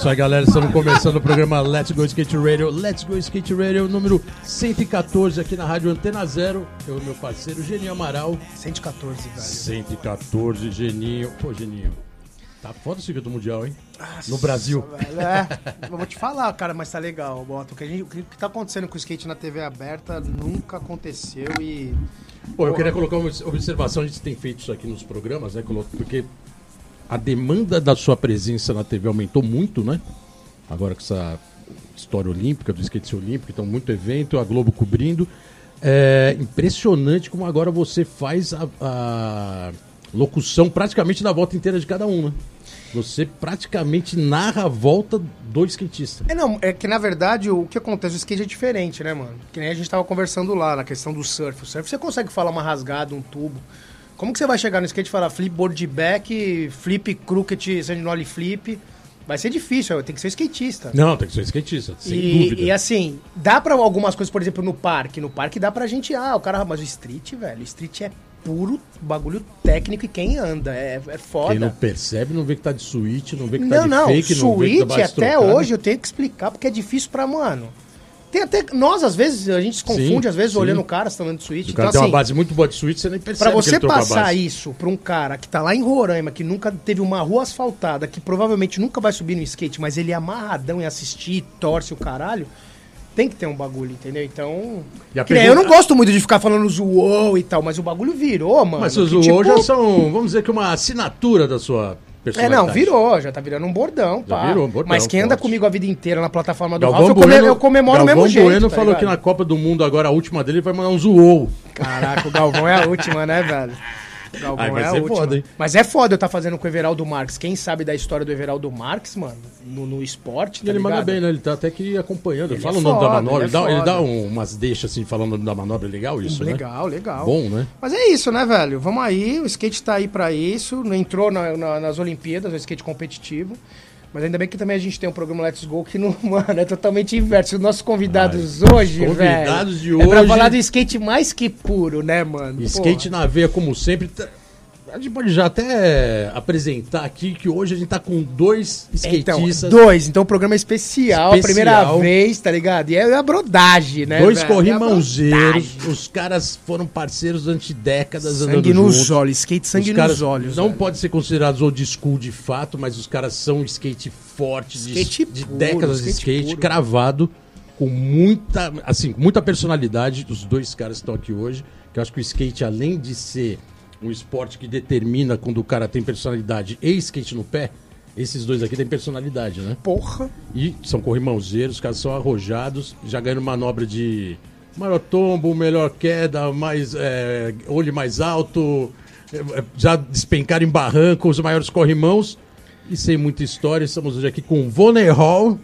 Isso aí, galera. Estamos começando o programa Let's Go Skate Radio. Let's Go Skate Radio, número 114 aqui na Rádio Antena Zero. Eu e meu parceiro Geninho Amaral. 114, velho. 114, Geninho. Pô, Geninho. Tá foda o circuito mundial, hein? No Brasil. Velho, é, eu vou te falar, cara, mas tá legal, Bota. O que, a gente- o que tá acontecendo com o skate na TV aberta nunca aconteceu e. Pô, eu queria colocar uma observação. A gente tem feito isso aqui nos programas, né? Porque a demanda da sua presença na TV aumentou muito, né? Agora com essa história olímpica, do skate olímpico, então muito evento, a Globo cobrindo. É impressionante como agora você faz a, a locução praticamente da volta inteira de cada um, né? Você praticamente narra a volta do skatista. É, não, é que na verdade o que acontece, o skate é diferente, né, mano? Que nem a gente tava conversando lá na questão do surf. O surf você consegue falar uma rasgada, um tubo. Como que você vai chegar no skate e falar flip board back, flip crooked, sandolly flip? Vai ser difícil, tem que ser skatista. Não, tem que ser skatista, sem e, dúvida. e assim, dá pra algumas coisas, por exemplo, no parque. No parque dá pra gente, ah, o cara, mas o street, velho, o street é puro bagulho técnico e quem anda, é, é foda. Quem não percebe não vê que tá de suíte, não vê que tá Não, de não, fake, não vê que tá suíte base até trocada. hoje eu tenho que explicar porque é difícil pra, mano. Tem até, nós às vezes, a gente se confunde, Sim, às vezes, sim. olhando o cara, você tá andando de suíte. O cara Então, tem assim, uma base muito boa de suíte, você nem percebe Pra você passar isso pra um cara que tá lá em Roraima, que nunca teve uma rua asfaltada, que provavelmente nunca vai subir no skate, mas ele é amarradão em assistir, torce o caralho, tem que ter um bagulho, entendeu? Então. E pergunta- Eu não gosto muito de ficar falando zoou e tal, mas o bagulho virou, mano. Mas os zoou tipo, já são, vamos dizer que uma assinatura da sua É, não, virou, já tá virando um bordão, Já pá. virou um bordão, Mas quem anda forte. comigo a vida inteira na plataforma do Galvão Ralph, eu, come- Bueno, eu comemoro Galvão do mesmo jeito. Bueno tá falou ligado? que na Copa do Mundo, agora a última dele, ele vai mandar um zoou. Caraca, o Galvão é a última, né, velho? Galvão Aí vai é a ser última. foda, hein? Mas é foda eu estar fazendo com o Everaldo Marques. Quem sabe da história do Everaldo Marques, mano, no, no esporte, tá ele manda ligado? bem, né? Ele tá até que acompanhando. Ele Fala é o nome da foda, manobra. ele é dá, ele dá um- umas deixas assim, falando o nome da manobra. É legal isso, né? Legal, legal. Bom, né? Mas é isso, né, velho? Vamos aí, o skate tá aí pra isso. Não entrou na- na- nas Olimpíadas, o skate competitivo. Mas ainda bem que também a gente tem um programa Let's Go que não, mano, é totalmente inverso. Os nossos convidados hoje, velho. convidados de É pra hoje- falar do skate mais que puro, né, mano? Skate Porra. na veia, como sempre. A gente pode já até apresentar aqui que hoje a gente tá com dois Então, skatistas. dois. Então o programa é especial, Especial. primeira vez, tá ligado? E é a brodagem, né? Dois velho? É corrimãozeiros, brodagem. os caras foram parceiros durante décadas Sangue andando nos juntos. olhos, skate sangue os nos olhos. Não velho. pode ser considerados old school de fato, mas os caras são skate forte, de- Skate de, puro, décadas de skate skate, puro. cravado, com muita, assim, muita personalidade. Os dois caras que estão aqui hoje, que eu acho que o skate, além de ser um esporte que determina quando o cara tem personalidade e skate no pé, esses dois aqui têm personalidade, né? Porra. E são corrimãozeiros, os caras são arrojados, já ganhando manobra de maior tombo, melhor queda, mais é, olho mais alto, é, já despencaram em barranco, os maiores corrimãos. E sem muita história, estamos hoje aqui com Voney Hall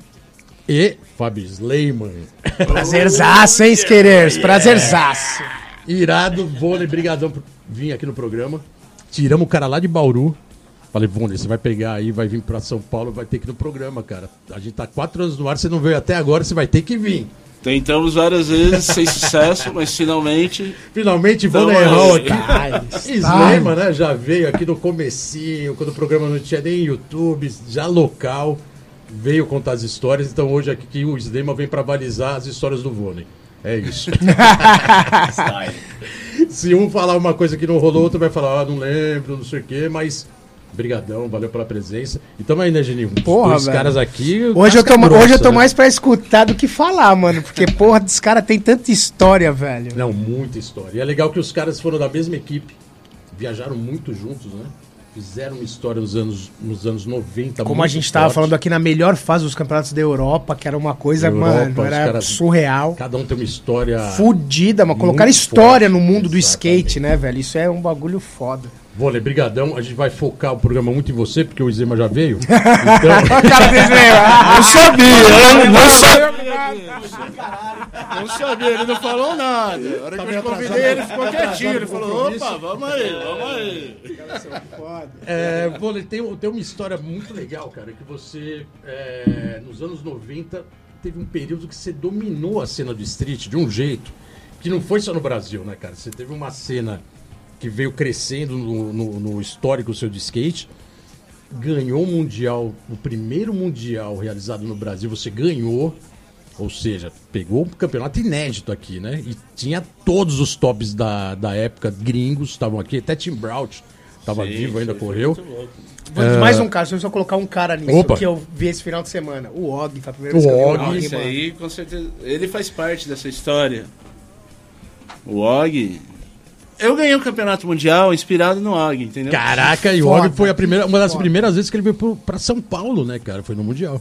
e Fábio Sleiman. Prazerzaço, hein, skaters? Prazerzaço. Irado, Voney, brigadão por vir aqui no programa. Tiramos o cara lá de Bauru. Falei, Voney, você vai pegar aí, vai vir pra São Paulo, vai ter que ir no programa, cara. A gente tá quatro anos no ar, você não veio até agora, você vai ter que vir. Tentamos várias vezes sem sucesso, mas finalmente Finalmente, aí. aqui. Slema, né? Já veio aqui no comecinho, quando o programa não tinha nem YouTube, já local. Veio contar as histórias, então hoje aqui que o Slema vem pra balizar as histórias do Voney. É isso. Se um falar uma coisa que não rolou, outro vai falar, ah, não lembro, não sei o quê, mas. Brigadão, valeu pela presença. E tamo aí, né, Geninho? Os Porra, velho. caras aqui. Hoje eu, tô, grossa, hoje eu tô né? mais pra escutar do que falar, mano. Porque, porra, esse cara tem tanta história, velho. Não, muita história. E é legal que os caras foram da mesma equipe, viajaram muito juntos, né? Fizeram uma história nos anos, nos anos 90. Como a gente tava forte. falando aqui na melhor fase dos campeonatos da Europa, que era uma coisa, Europa, mano, era caras- surreal. Cada um tem uma história. Fudida, mas colocaram Muito história forte, no mundo do exatamente. skate, né, velho? Isso é um bagulho foda. Vôlei, brigadão. A gente vai focar o programa muito em você, porque o Izema já veio. Então, Cara. Não sabia, não sabia. Não sabia, ele não falou nada. A hora que eu convidei, ele ficou quietinho. Ele falou: opa, vamos aí, vamos aí. é, Vôlei, tem, tem uma história muito legal, cara, que você, é, nos anos 90, teve um período que você dominou a cena do street de um jeito que não foi só no Brasil, né, cara? Você teve uma cena que veio crescendo no, no, no histórico seu de skate, ganhou o Mundial, o primeiro Mundial realizado no Brasil, você ganhou, ou seja, pegou um campeonato inédito aqui, né? E tinha todos os tops da, da época, gringos estavam aqui, até Tim Brout estava vivo, ainda correu. Vou- Mais um caso, deixa eu só colocar um cara nisso Opa. que eu vi esse final de semana. O Og, foi a primeira O vez que Og, isso aí, com certeza. Ele faz parte dessa história. O Og. Eu ganhei o campeonato mundial inspirado no Og, entendeu? Caraca, e o. Og foi a primeira, uma das Foda. primeiras vezes que ele veio pro, pra São Paulo, né, cara? Foi no Mundial.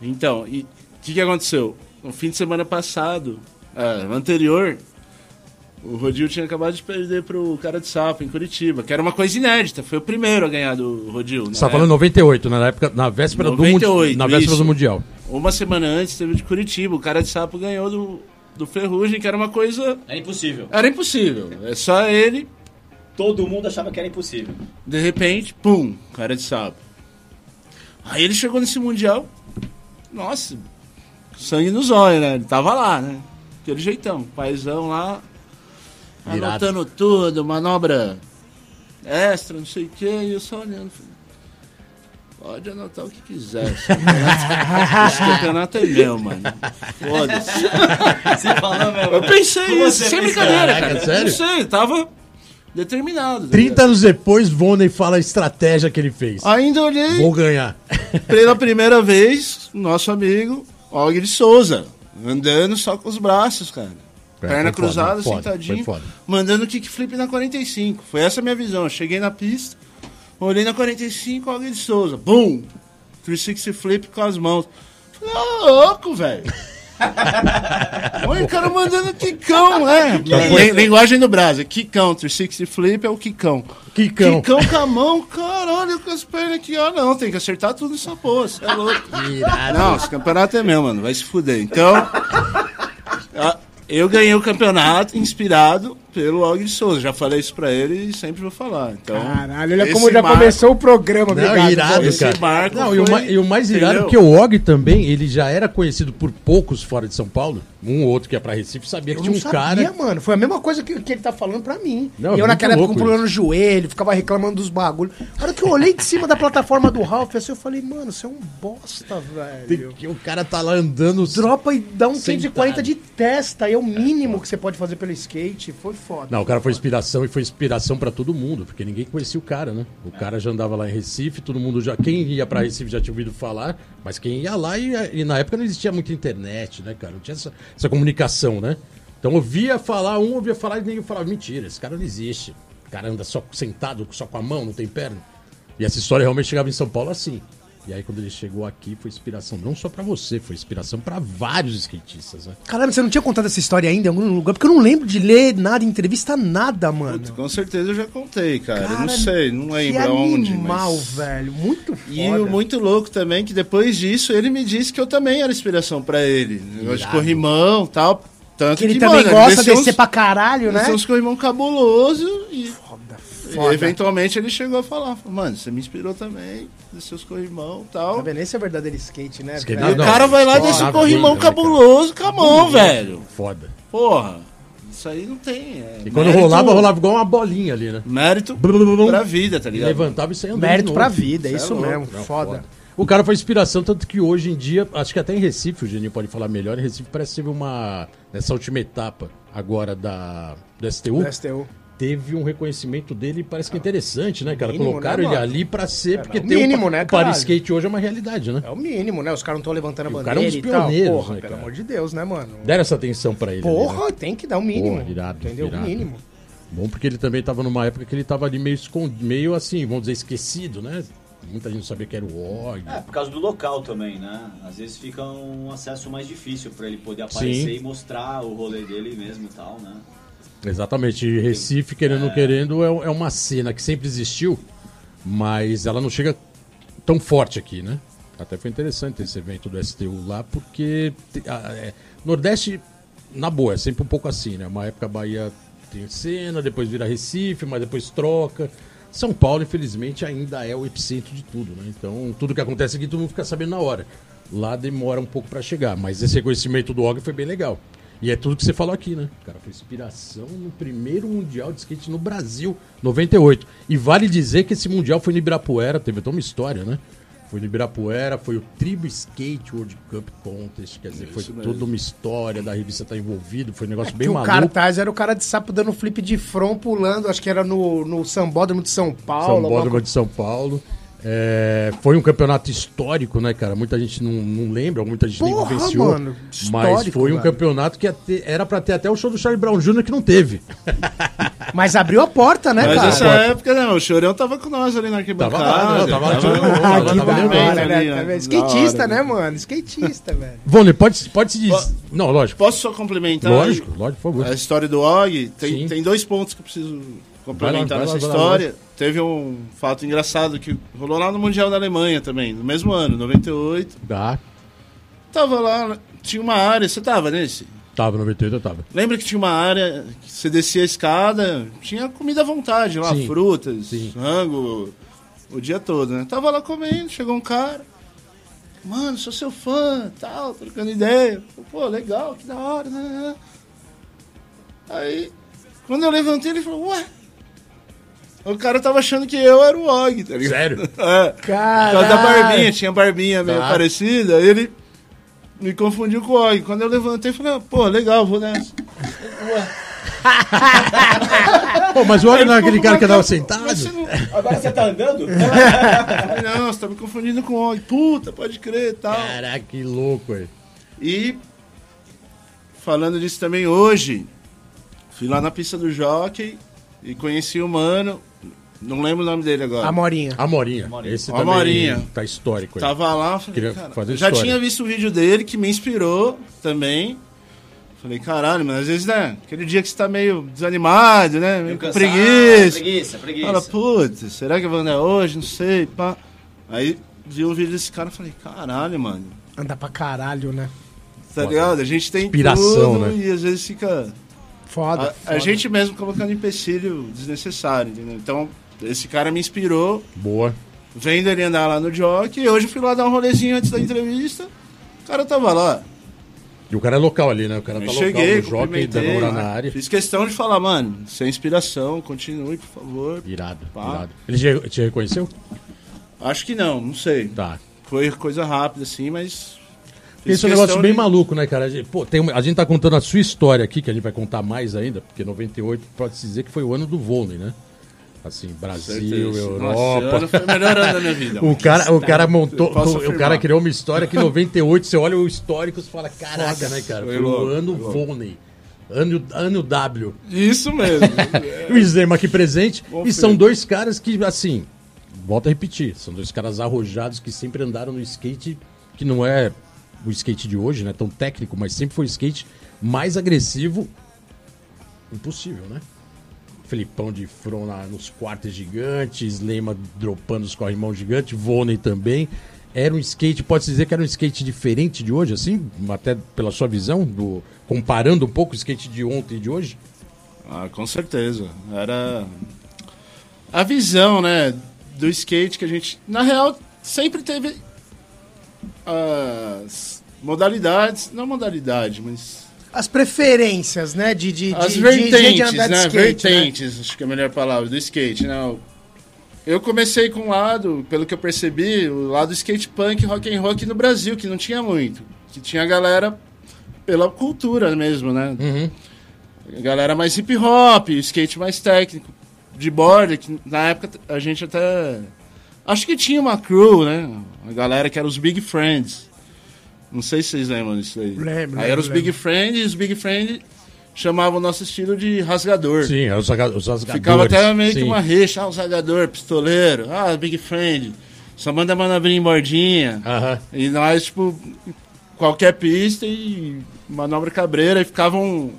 Então, e o que, que aconteceu? No fim de semana passado, ah, anterior, o Rodil tinha acabado de perder pro cara de sapo em Curitiba, que era uma coisa inédita. Foi o primeiro a ganhar do Rodil. Você tá falando 98, né? Na época, na véspera do 98, Mundial. Na véspera isso. do Mundial. Uma semana antes teve de Curitiba. O cara de sapo ganhou do, do Ferrugem, que era uma coisa. É impossível. Era impossível. É só ele, Todo mundo achava que era impossível. de repente, pum, cara de sapo. Aí ele chegou nesse Mundial. Nossa, sangue nos olhos, né? Ele tava lá, né? Aquele jeitão, paizão lá. Irado. Anotando tudo, manobra extra, não sei o que, e eu só olhando. falei, Pode anotar o que quiser. Esse campeonato, campeonato é meu, mano. Foda-se. Você falou, meu. Eu pensei Como isso, sem brincadeira, cara. sério? Não sei, tava determinado. tá 30 ligado? anos depois, Voney fala a estratégia que ele fez. Ainda olhei Vou ganhar. pela primeira vez, nosso amigo Og de Souza, andando só com os braços, cara. É, Perna cruzada, foda, sentadinho, mandando kickflip na 45. Foi essa a minha visão. Eu cheguei na pista, olhei na 45, Og de Souza, bum! 360 flip com as mãos. Falei, ô louco, velho! Olha o cara mandando quicão, né? Lin- Linguagem do Brasil, quicão, 360 flip é o quicão. Quicão. Quicão com a mão, caralho, com as pernas aqui. Ah, não, tem que acertar tudo nessa porra, você é louco. Não, esse campeonato é meu, mano, vai se fuder. Então, eu ganhei o campeonato inspirado pelo Og de Souza. Já falei isso pra ele e sempre vou falar. Então, Caralho, olha como já marco- começou o programa, Não, obrigado. irado, esse cara. marco Não, e, o foi- ma- e o mais irado é que o Og também, ele já era conhecido por poucos fora de São Paulo. Um ou outro que ia pra Recife sabia que Eu tinha não um sabia, cara. mano. Foi a mesma coisa que, que ele tá falando pra mim. Não, e eu naquela época com problema no joelho, ficava reclamando dos bagulhos. A hora que eu olhei de cima da plataforma do Ralph, assim, eu falei, mano, você é um bosta, Tem velho. que- O cara tá lá andando. Dropa e dá um Sentado. 140 de testa. É o mínimo que você pode fazer pelo skate. Foi foda. Não, o cara foi inspiração e foi inspiração pra todo mundo, porque ninguém conhecia o cara, né? O cara já andava lá em Recife, todo mundo já. Quem ia pra Recife já tinha ouvido falar, mas quem ia lá e, e na época não existia muita internet, né, cara? Não tinha essa, essa comunicação, né? Então ouvia falar, um ouvia falar e nem falava, mentira, esse cara não existe. O cara anda só sentado, só com a mão, não tem perna. E essa história realmente chegava em São Paulo assim. E aí quando ele chegou aqui foi inspiração não só pra você, foi inspiração pra vários skatistas, né? Caralho, você não tinha contado essa história ainda em algum lugar? Porque eu não lembro de ler nada, entrevista, nada, mano. Com certeza eu já contei, cara. eu Cara, não sei, não que lembro aonde. animal, mas... velho. Muito E foda. o muito louco também que depois disso ele me disse que eu também era inspiração pra ele. Negócio de corrimão e tal. Tanto Que ele que, também mano, gosta de descer uns- pra caralho, né? desceu uns corrimão cabuloso e Foda, foda. eventualmente ele chegou a falar, mano, você me inspirou também, dos seus corrimão e Tá tal. vendo? Esse é verdadeiro skate, né? Skate-? E Não, o cara vai lá e foda, um vida, corrimão cabuloso com a mão, velho. Foda. Porra, isso aí não tem. É E quando mérito- rolava, rolava igual uma bolinha ali, né? Mérito Blum, blum, blum. pra vida, tá E ligado? levantava e andando Mérito pra vida, é é isso louco. mesmo. Não, foda. O cara foi inspiração, tanto que hoje em dia, acho que até em Recife, o Geninho pode falar melhor, em Recife parece que teve uma. Nessa última etapa agora da, do STU, Do STU. Teve um reconhecimento dele e parece que é interessante, né, cara? Mínimo, Colocaram né, ele ali pra ser, porque o tem mínimo, o, né, o Paris caralho? Skate hoje é uma realidade, né? É o mínimo, né? Os caras não estão levantando a E o bandeira cara é um dos pioneiros, Porra, né, pelo amor de Deus, né, mano? Deram essa atenção pra ele. ali, Porra, né? tem que dar o mínimo. Porra, irado, entendeu? irado. O mínimo. Bom, porque ele também tava numa época que ele tava ali meio escondido, meio assim, vamos dizer, esquecido, né? Muita gente não sabia que era o Og. É, por causa do local também, né? Às vezes fica um acesso mais difícil pra ele poder aparecer Sim. e mostrar o rolê dele mesmo e tal, né? Exatamente. E Recife, querendo ou não querendo, é, é uma cena que sempre existiu, mas ela não chega tão forte aqui, né? Até foi interessante esse evento do STU lá, porque é, Nordeste, na boa, é sempre um pouco assim, né? Uma época a Bahia tem cena, depois vira Recife, mas depois troca. São Paulo, infelizmente, ainda é o epicentro de tudo, né? Então, tudo que acontece aqui, todo mundo fica sabendo na hora. Lá demora um pouco pra chegar, mas esse reconhecimento do Og foi bem legal. E é tudo que você falou aqui, né? Cara, foi inspiração no primeiro Mundial de Skate no Brasil, 98. E vale dizer que esse Mundial foi no Ibirapuera, teve até uma história, né? Foi no Ibirapuera, foi o Tribo Skate World Cup Contest, quer dizer, foi Isso mesmo. toda uma história da revista estar envolvido, foi um negócio bem Que o maluco. cartaz era o cara de sapo dando flip de front, pulando, acho que era no, no Sambódromo de São Paulo. São alguma de São Paulo. É, foi um campeonato histórico, né, cara? Muita gente não, não lembra, muita gente nem Porra, vivenciou. mano, mas foi um velho. campeonato que era pra ter até o show do Charlie Brown Jr. que não teve. Mas abriu a porta, né, Mas cara? nessa época, não, o Chorão tava com nós ali na arquibancada. Tava lá, né? Tava tava hora, né? ali? Da Skatista, né, mano? Skatista, velho. Vone, pode, pode se dizer. Não, lógico. Posso só complementar? Lógico, lógico, por favor. A história do Og, Sim. tem, tem dois pontos que eu preciso complementar lá, lá, história. Teve um fato engraçado que rolou lá no Mundial da Alemanha também, no mesmo ano, 98. Tá. Tava lá, tinha uma área, você tava nesse? Tava, 98 eu tava. Lembra que tinha uma área que você descia a escada, tinha comida à vontade lá, Sim. frutas, Sim. rango, o dia todo, né? Tava lá comendo, chegou um cara, mano, sou seu fã, tal, trocando ideia. Pô, legal, que da hora, né? Aí, quando eu levantei, ele falou, ué? O cara tava achando que eu era o Og, tá ligado? Sério? É. Por Caralho. causa da barbinha, tinha barbinha meio Tá. parecida, aí ele me confundiu com o Og. Quando eu levantei, falei, ah, pô, legal, vou nessa. Pô, mas o olho não é aquele cara que andava sentado? Não... Agora você tá andando? Falei, não, você tá me confundindo com o Og. Puta, pode crer e tal. Caraca, que louco, aí. E falando disso também hoje, fui lá na pista do Jockey e conheci o mano, não lembro o nome dele agora. A Morinha. Amorinha. Amorinha. Esse Amorinha. também tá histórico aí. Tava lá, falei, Queria cara, fazer já história. tinha visto o vídeo dele que me inspirou também. Falei, caralho, mas às vezes, né, aquele dia que você tá meio desanimado, né, meio com cansado, preguiça. Preguiça, preguiça. Fala, putz, será que eu vou andar hoje? Não sei, pá. Aí vi um vídeo desse cara e falei, caralho, mano. Anda pra caralho, né? Tá ligado? A gente tem Inspiração, tudo né? e às vezes fica... Foda. A, a foda. gente mesmo colocando empecilho desnecessário, entendeu? Então, esse cara me inspirou, Boa. vendo ele andar lá no jockey, e hoje eu fui lá dar um rolezinho antes da entrevista, o cara tava lá. E o cara é local ali, né? O cara Eu tá cheguei, local no jockey, dando moral na área. fiz questão de falar, mano, sem inspiração, continue, por favor. Irado, Pá. irado. Ele te, reconheceu? Acho que não, não sei. Tá. Foi coisa rápida assim, mas... Esse é um negócio bem de- maluco, né, cara? A gente, pô, tem a gente tá contando a sua história aqui, que a gente vai contar mais ainda, porque 98 pode-se dizer que foi o ano do vôlei, né? Assim, Brasil, Certeza. Nossa, Europa. ano foi o melhor ano da minha vida. O cara, o cara montou, o cara criou uma história que em 98, você olha o histórico e fala, caraca, né, cara? Foi o ano. Vôlei. Ano, ano W. Isso mesmo. O Slema aqui presente. Bom e são filho. dois caras que, assim, volto a repetir, são dois caras arrojados que sempre andaram no skate, que não é o skate de hoje, né? Tão técnico, mas sempre foi o skate mais agressivo. Impossível, né? Felipão de front na- nos quartos gigantes, Lema dropando os corrimão gigantes, Volney também. Era um skate, pode-se dizer que era um skate diferente de hoje, assim? Até pela sua visão, do, comparando um pouco o skate de ontem e de hoje? Ah, com certeza. Era a visão, né, do skate que a gente, na real, sempre teve as modalidades, não modalidade, mas As preferências, né? De, de, as de, vertentes, de andar de né, skate, né? vertentes, acho que é a melhor palavra do skate, né? Eu comecei com um lado, pelo que eu percebi, o lado skate punk, rock and roll aqui no Brasil, que não tinha muito, que tinha a galera pela cultura mesmo, né? A galera mais hip hop, skate mais técnico, de borda, que na época a gente até. Acho que tinha uma crew, né? A galera que era os Big Friends. Não sei se vocês lembram disso aí. Lembro, Aí eram os Big Friends e os Big Friends chamavam o nosso estilo de rasgador. Sim, os, raga- os rasgadores. Ficava até meio que sim. uma rixa, ah, os rasgador, pistoleiro, ah, Big Friend. Só manda manobrinha em bordinha. Aham. E nós, tipo, qualquer pista e manobra cabreira, e ficavam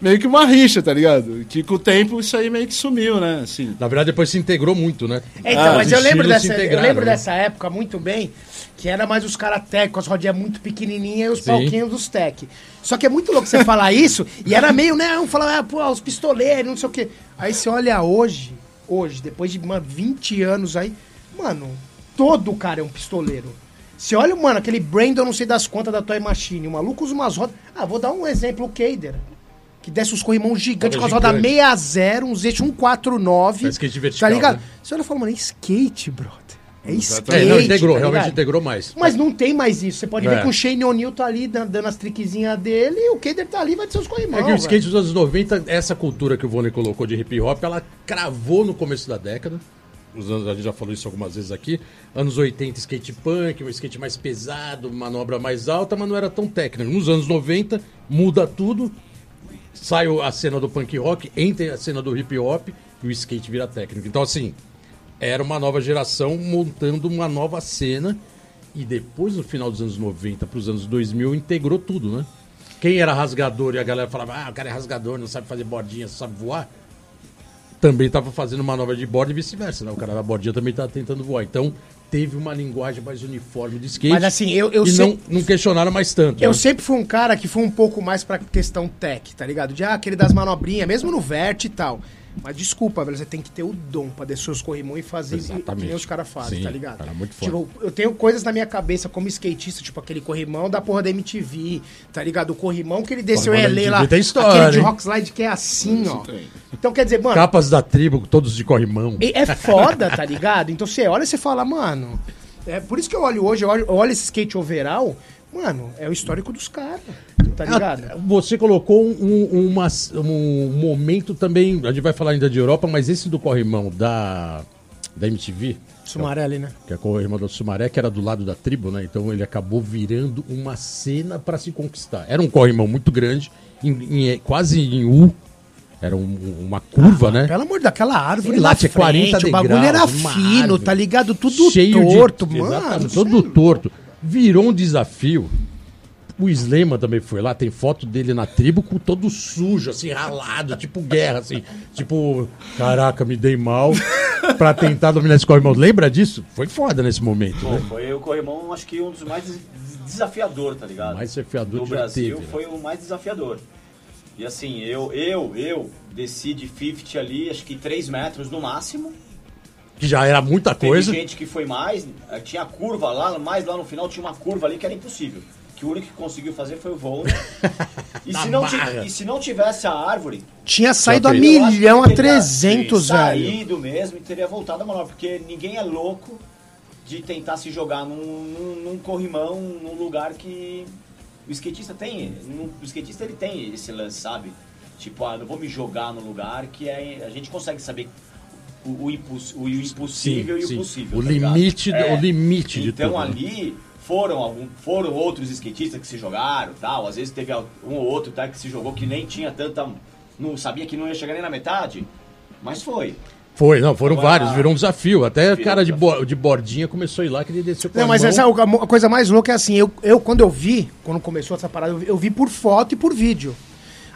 meio que uma rixa, tá ligado? Que com o tempo isso aí meio que sumiu, né? Assim. Na verdade, depois se integrou muito, né? É, então, Ah, mas eu lembro, dessa, eu lembro né? dessa época muito bem, que era mais os caras tech, com as rodinhas muito pequenininhas e os Sim. palquinhos dos tech. Só que é muito louco você falar isso, e era meio, né, um falava, ah, pô, os pistoleiros, não sei o quê. Aí você olha hoje, hoje, depois de, mano, 20 anos aí, mano, todo cara é um pistoleiro. Você olha, mano, aquele Brandon, não sei das contas da Toy Machine, o maluco usa umas rodas... Ah, vou dar um exemplo, o Kader. Que desce os corrimão gigantes com as Roda rodas gigante. 60, uns eixos 149. É skate vertical, Tá ligado? né? Você olha e fala, mano, é skate, brother. É skate. É, não, integrou, tá realmente integrou mais. Mas não tem mais isso. Você pode É. ver que o Shane O'Neill tá ali dan- dando as triquezinhas dele e o Kader tá ali vai de seus corrimão. É que o skate dos anos 90, essa cultura que o Vone colocou de hip hop, ela cravou no começo da década. Os anos, a gente já falou isso algumas vezes aqui. Anos 80, skate punk, um skate mais pesado, manobra mais alta, mas não era tão técnico. Nos anos 90, muda tudo. Sai a cena do punk rock, entra a cena do hip hop e o skate vira técnico. Então, assim, era uma nova geração montando uma nova cena. E depois, no final dos anos 90 para os anos 2000, integrou tudo, né? Quem era rasgador e a galera falava, ah, o cara é rasgador, não sabe fazer bordinha, só sabe voar. Também estava fazendo manobra de borda e vice-versa, né? O cara da bordinha também estava tentando voar. Então, teve uma linguagem mais uniforme de skate. Mas assim, eu, eu e sei- não, não questionaram mais tanto. Eu né? sempre fui um cara que foi um pouco mais pra questão tech, tá ligado? De ah, aquele das manobrinhas, mesmo no vert e tal. Mas desculpa, velho, você tem que ter o dom pra descer os corrimão e fazer Exatamente. que nem os caras fazem, Sim, tá ligado? cara, muito foda. tipo, eu tenho coisas na minha cabeça como skatista, tipo aquele corrimão da porra da MTV, tá ligado? O corrimão que ele desceu em da LA lá, tem história, aquele de rock slide que é assim, ó. tem. Então quer dizer, mano, Capas da tribo, todos de corrimão. e- É foda, tá ligado? Então você olha e você fala, mano. É por isso que eu olho hoje, eu olho, eu olho esse skate overall, mano, é o histórico dos caras, tá ligado? Ah, Você colocou um, uma- um momento também, a gente vai falar ainda de Europa, mas esse do corrimão da, da MTV, Sumarelli, né? que é o corrimão do Sumaré, que era do lado da tribo, né? Então ele acabou virando uma cena para se conquistar. Era um corrimão muito grande, em- em- quase em U, era um- uma curva, né? Pelo amor de Deus, aquela árvore Sei lá, tinha frente, 40 o bagulho degraus, era fino, árvore tá ligado? Tudo torto, de, mano. Exatamente, cê todo é torto. Virou um desafio. O Slema também foi lá, tem foto dele na tribo com todo sujo, assim, ralado, tipo guerra, assim. Tipo, caraca, me dei mal pra tentar dominar esse corrimão. Lembra disso? Foi foda nesse momento, Pô, né? foi o corrimão, acho que um dos mais des- desafiador, tá ligado? Mais desafiador Do Brasil teve, né? foi o mais desafiador. E assim, eu, eu, eu desci de 50 ali, acho que 3 metros no máximo. Que já era muita Teve coisa. gente que foi mais, eh, tinha curva lá, mais lá no final tinha uma curva ali que era impossível. Que o único que conseguiu fazer foi o voo. E, se não, e se não tivesse a árvore, Tinha saído a milhão a ele teria 300, velho. saído mesmo e teria voltado a manobra, porque ninguém é louco de tentar se jogar num, num, num corrimão, num lugar que o skatista tem, o skatista ele tem esse lance, sabe? Tipo, ah, não vou me jogar num lugar que é, a gente consegue saber o, o, imposs- o impossível e o sim. possível. O tá limite, o limite de Então tudo. né? ali foram, algum, foram outros skatistas que se jogaram tal. Às vezes teve um ou outro tá, que se jogou que nem tinha tanta. Não sabia que não ia chegar nem na metade. Mas foi. Foi, não, foram Agora- vários, virou um desafio. Até o Virou cara de, bo- de bordinha começou a ir lá, queria descer o Não, mas corrimão. essa, a, a coisa mais louca é assim, eu, eu quando eu vi, quando começou essa parada, eu vi, eu vi por foto e por vídeo.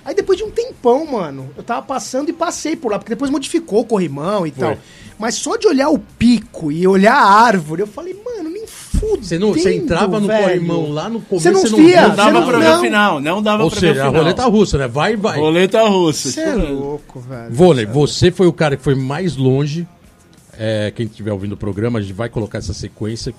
Aí depois de um tempão, mano, eu tava passando e passei por lá, porque depois modificou o corrimão e tal. Mas só de olhar o pico e olhar a árvore, eu falei, mano, nem fudendo, Você, não, você entrava no velho. corrimão lá no começo, Você não você via? não Não dava Você pra ver não- o final, não dava Ou pra ver o seja, a final. roleta russa, né? Vai e vai. Roleta russa. Você é louco, velho. Vôlei, você foi o cara que foi mais longe. É, quem estiver ouvindo o programa, a gente vai colocar essa sequência.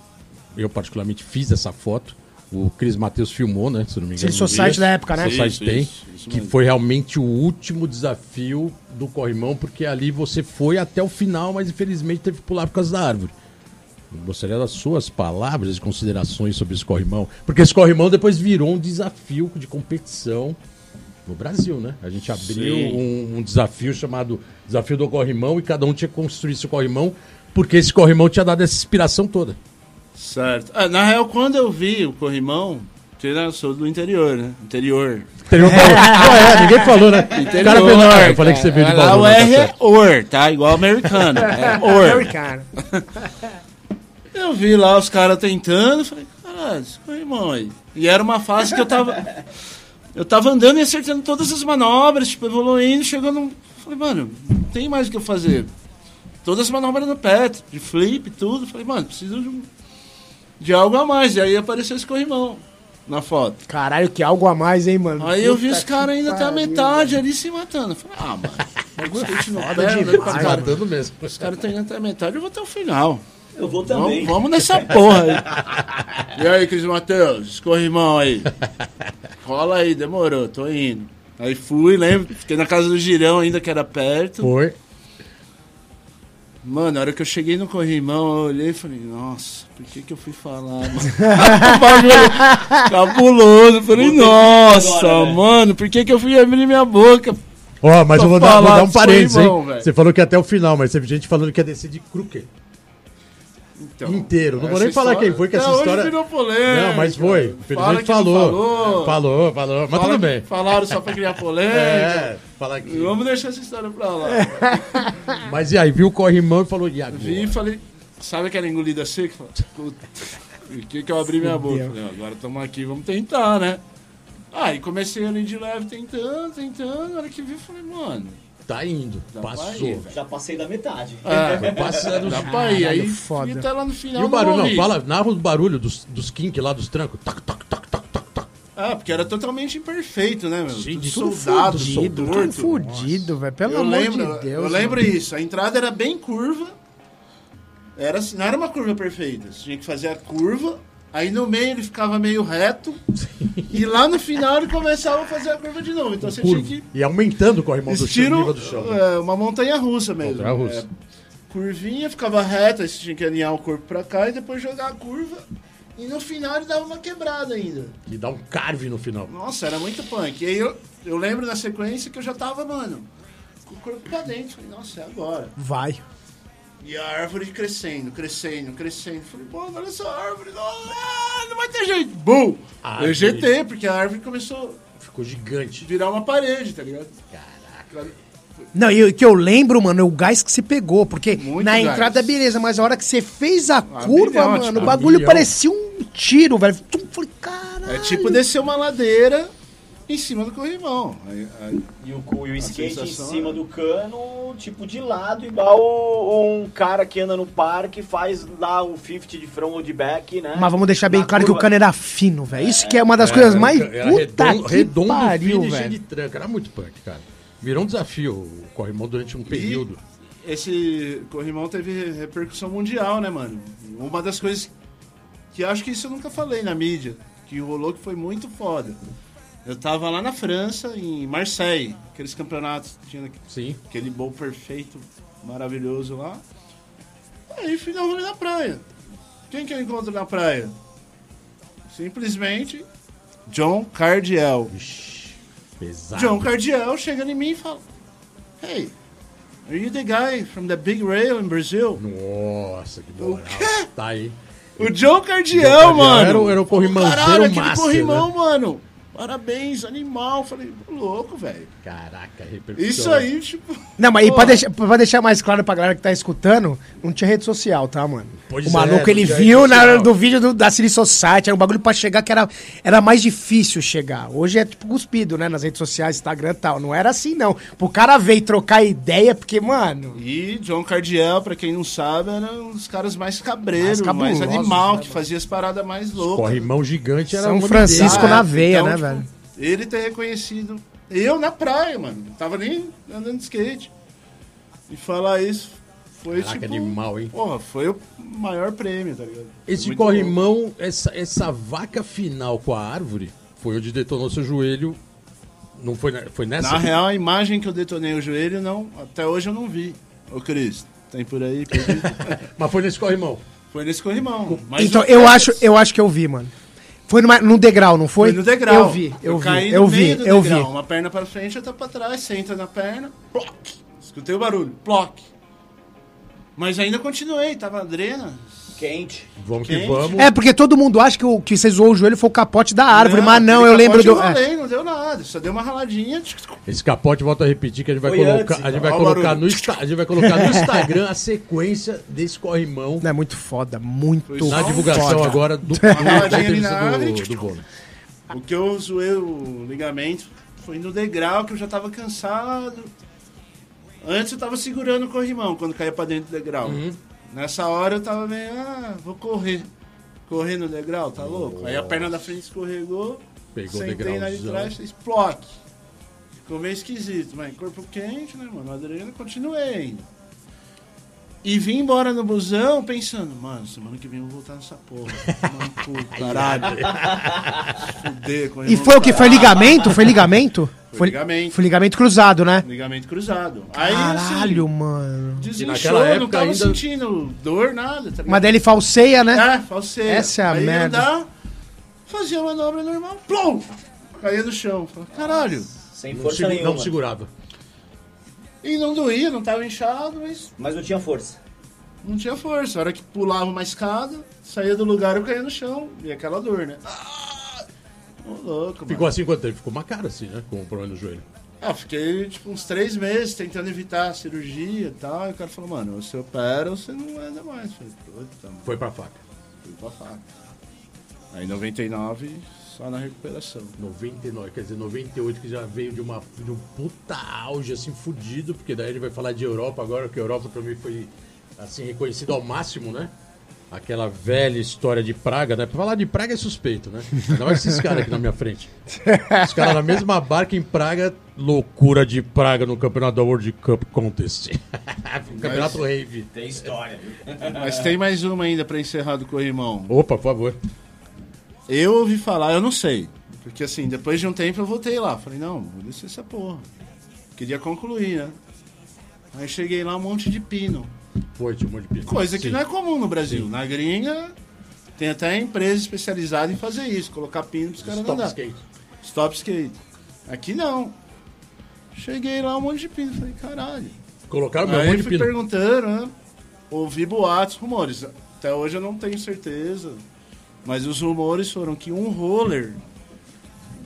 Eu, particularmente, fiz essa foto. O Cris Matheus filmou, né? Se não me engano. No Society da época, né? Society Isso, tem. isso, isso que foi realmente o último desafio do corrimão, porque ali você foi até o final, mas infelizmente teve que pular por causa da árvore. Gostaria das suas palavras e considerações sobre esse corrimão. Porque esse corrimão depois virou um desafio de competição no Brasil, né? A gente abriu Sim. um, um desafio chamado Desafio do Corrimão e cada um tinha que construir seu corrimão, porque esse corrimão tinha dado essa inspiração toda. Certo. Ah, na real, quando eu vi o corrimão, que eu sou do interior, né? Interior. Interior é, ninguém falou, né? Interior. Cara, pelo- ah, eu falei que você veio de Lá Bauru, o né? Tá R é or, tá? Igual americano. É or. Americano. Eu vi lá os caras tentando, falei, caralho, esse corrimão aí. E era uma fase que eu tava. eu tava andando e acertando todas as manobras, tipo, evoluindo, chegando. Falei, mano, não tem mais o que eu fazer. Todas as manobras no pé, de flip, tudo. Falei, mano, preciso de, um- de algo a mais. E aí apareceu esse corrimão na foto. Caralho, que algo a mais, hein, mano? Aí eu vi Puta os caras ainda até a metade ali se matando. Eu falei, ah, mano, bagulho no pé, Tá cara. matando mesmo. Os caras estão indo até a metade, eu vou até o final. Eu vou Vamos, também. vamos nessa porra aí. E aí, Cris Matheus, escorrimão aí. Cola aí, demorou, tô indo. Aí fui, lembro, fiquei na casa do Girão ainda, que era perto. Foi. Mano, na hora que eu cheguei no corrimão, eu olhei e falei, nossa, por que que eu fui falar, mano? O bagulho cabuloso. Falei, nossa, agora, né?" mano, por que que eu fui abrir minha boca? Ó, mas Pra eu vou dar, vou dar um parênteses, hein? Você falou que até o final, mas teve gente falando que ia descer de crooked. Então, Inteiro. Não vou nem falar história- quem foi, que essa história- virou polêmica. Não, mas foi. Infelizmente falou. falou. Falou, falou. Mas Fala tudo bem. Falaram só pra criar polêmica. É, fala aqui. Vamos deixar essa história pra lá. Mas e aí, viu o corrimão e falou, e agora? Vi e falei, sabe aquela engolida seca? Por que, que eu abri minha boca? Falei, "Ó, agora estamos aqui, vamos tentar, né? Aí comecei ali de leve, tentando, tentando. Na hora que vi, eu falei, mano, Tá indo. Dá ir, Passou. velho. Já passei da metade. é, Passando dá pra ir. Aí foda. fui até lá no final. E o barulho, não, morri. fala, narra o barulho dos, dos kink lá, dos trancos. Tac, tac, tac, tac, tac, tac. Ah, porque era totalmente imperfeito, né, meu? Sim, Tudo de soldado, Fudido, tudo fudido, velho. Pelo eu amor lembro, de Deus. eu lembro mano. isso. A entrada era bem curva. Era assim, não era uma curva perfeita. Você tinha que fazer a curva, aí no meio ele ficava meio reto. e lá no final ele começava a fazer a curva de novo. Então você Curva. tinha que. E aumentando o corrimão do chão, Estilo nível do chão. né? é, uma montanha russa mesmo. Montanha-russa. É, curvinha, ficava reta, aí você tinha que alinhar o corpo pra cá e depois jogar a curva. E no final ele dava uma quebrada ainda. E dá um carve no final. Nossa, era muito punk. E aí eu, eu lembro na sequência que eu já tava, mano, com o corpo pra dentro. Falei, nossa, é agora. Vai. E a árvore crescendo, crescendo, crescendo. Falei, pô, olha essa árvore. Não, ah, não vai ter jeito. Bum! Eu GT, porque a árvore começou Ficou gigante. a virar uma parede, tá ligado? Caraca. Não, e o que eu lembro, mano, é o gás que você pegou. Porque Muito na gás. entrada, beleza, mas a hora que você fez a Ah, curva, milhão, mano, tipo, o bagulho milhão. parecia um tiro, velho. Falei, caralho. É tipo descer uma ladeira em cima do corrimão. Aí- aí- E o, e o skate em cima é- do cano, tipo de lado, igual o- um cara que anda no parque faz lá o 50 de front ou de back, né? Mas vamos deixar bem Na claro que o curva. cano era fino, velho. Isso que é uma das coisas mais Era puta redondo, que redondo pariu, fino e cheio de tranca. Era muito punk, cara. Virou um desafio o corrimão durante um período. Esse corrimão teve repercussão mundial, né, mano? Uma das coisas que acho que isso eu nunca falei na mídia, que rolou que foi muito foda. Eu tava lá na França, em Marseille, aqueles campeonatos, tinha Sim. aquele bowl perfeito, maravilhoso lá. Aí fui dar um rolê na praia. Quem que eu encontro na praia? Simplesmente John Cardiel. Pesado. John Cardiel chega em mim e fala: Hey, are you the guy from the big rail in Brazil? Nossa, que moral. quê? Tá aí. O John Cardiel, John Cardiel mano! era o- era o corrimãozeiro Caralho, aquele master, corrimão, né? mano! Parabéns, animal! Falei, louco, velho. Caraca, repercussão. Isso aí, tipo. Não, mas Pô, pra deixar, pra deixar mais claro pra galera que tá escutando, não tinha rede social, tá, mano? Pois o é, maluco, não ele viu na, do vídeo do- da City Society, era um bagulho pra chegar que era, era mais difícil chegar. Hoje é tipo cuspido, né, nas redes sociais, Instagram e tal. Não era assim, não. Pro cara ver e trocar ideia, porque, mano... E John Cardiel, pra quem não sabe, era um dos caras mais cabreiros, Mais mais, animal, né, que fazia as paradas mais loucas. Corrimão gigante era São o Francisco dele. na veia, né, tipo, velho? Ele ter reconhecido. Eu na praia, mano. Não tava nem andando de skate. E falar isso foi Caraca, tipo. animal, hein? Porra, foi o maior prêmio, tá ligado? Esse Muito corrimão, essa, essa vaca final com a árvore, foi onde detonou seu joelho. Não foi, foi nessa? Na real, a imagem que eu detonei o joelho, não, até hoje eu não vi. Ô, Cris, tem por aí? Mas foi nesse corrimão. foi nesse corrimão. Mas então, eu acho, eu acho que eu vi, mano. Foi numa, num degrau, não foi? Foi no degrau. Eu vi, eu, vi, caí eu vi, eu vi. degrau. Uma perna pra frente, outra pra trás. Você entra na perna, ploc. Escutei o barulho, ploc. Mas ainda continuei, tava adrena. Quente. Vamos que Quente. vamos. É, porque todo mundo acha que o que você zoou o joelho foi o capote da árvore, mas não, eu lembro do. Eu é. rolei, não deu nada, só deu uma raladinha. Esse capote, volta a repetir, que a gente vai Foi colocar, antes, a gente então. vai colocar no a gente vai colocar no Instagram a sequência desse corrimão Não, é muito foda, muito na divulgação foda. agora do, do, Uma da raladinha ali na entrevista árvore, do, tipo, do Bono. O que eu zoei o ligamento foi no degrau que eu já tava cansado. Antes eu tava segurando o corrimão quando caía pra dentro do degrau. Nessa hora eu tava meio, ah, vou correr. Correr no degrau, tá louco? Aí a perna da frente escorregou, Pegou o sentei na de trás, fez ploque. Ficou meio esquisito, mas corpo quente, né, mano? Adrenalina, continuei ainda. E vim embora no busão pensando, mano, semana que vem eu vou voltar nessa porra. Mano, caralho. Se Fuder, correr E foi o que? Foi ligamento? Foi ligamento? Foi ligamento. Foi ligamento cruzado, né? Ligamento cruzado. Aí, Caralho, assim, mano. desinchou, não tava ainda- sentindo dor, nada. Tá? Mas daí ele falseia, né? É, falseia. Essa é a Aí merda. andar, fazia a manobra normal, plum! Caía no chão. Falei, Caralho. Sem Não, força segu- nenhuma. não segurava. E não doía, não tava inchado, mas Mas não tinha força. não tinha força. A hora que pulava uma escada, saía do lugar, eu caía no chão. E aquela dor, né? Ah, Ô, louco, mano. Ficou assim quanto tempo? Ficou uma cara assim, né? Com o problema no joelho. Ah, fiquei tipo uns três meses tentando evitar a cirurgia e tal. E o cara falou, mano, você opera ou você não anda mais. Eu Falei, puta, mano, Foi pra faca. fui pra faca. Aí em 99, só na recuperação. 99, quer dizer, 98 que já veio de, uma, de um puta auge, assim, fudido, porque daí ele vai falar de Europa agora, que a Europa pra mim foi, assim, reconhecida ao máximo, né? Aquela velha história de Praga, né? Pra falar de Praga é suspeito, né? Ainda mais esses caras aqui na minha frente. Os caras na mesma barca em Praga, loucura de Praga no campeonato da World Cup Contest. campeonato Rave. Tem história, viu? Mas tem mais uma ainda pra encerrar do corrimão. Opa, por favor. Eu ouvi falar, eu não sei. Porque assim, depois de um tempo eu voltei lá. Falei, não, vou descer essa porra. Queria concluir, né? Aí cheguei lá, um monte de pino. Foi, um monte de pino. Coisa que Sim. não é comum no Brasil. Na gringa, tem até empresa especializada em fazer isso. Colocar pino pros caras Stop andar. skate. Stop skate. Aqui não. Cheguei lá, um monte de pino. Falei, caralho. Colocaram meu Aí monte de pino. perguntando, né? Ouvi boatos, rumores. Até hoje eu não tenho certeza. Mas os rumores foram que um roller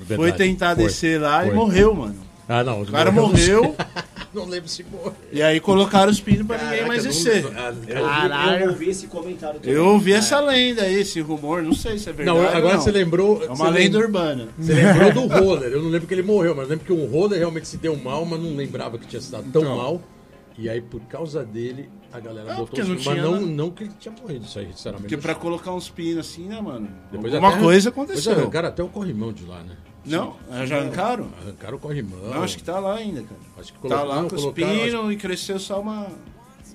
foi Verdade, tentar foi, descer lá e foi. morreu, mano. Ah, não. O cara morreu Não lembro se morreu. e aí colocaram os pinos pra ninguém mais Caraca, descer. ah, Eu ouvi, eu ouvi esse comentário também. Eu ouvi É. essa lenda aí, esse rumor, não sei se é verdade. Não, agora não. você lembrou. É uma lenda lem- urbana. Você lembrou do roller. Eu não lembro que ele morreu, mas eu lembro que um roller realmente se deu mal, mas não lembrava que tinha se dado tão Então. mal. E aí, por causa dele, a galera É, botou os não pinos. Mas não, nada. não que ele tinha morrido, isso aí, sinceramente. Porque pra colocar uns pinos assim, né, mano? Depois Alguma até- coisa Depois aconteceu. arrancaram até o corrimão de lá, né? Não? Já arrancaram? Arrancaram o corrimão. Não, acho que tá lá ainda, cara. Acho que Tá colo- lá colocaram, acho- e cresceu só uma,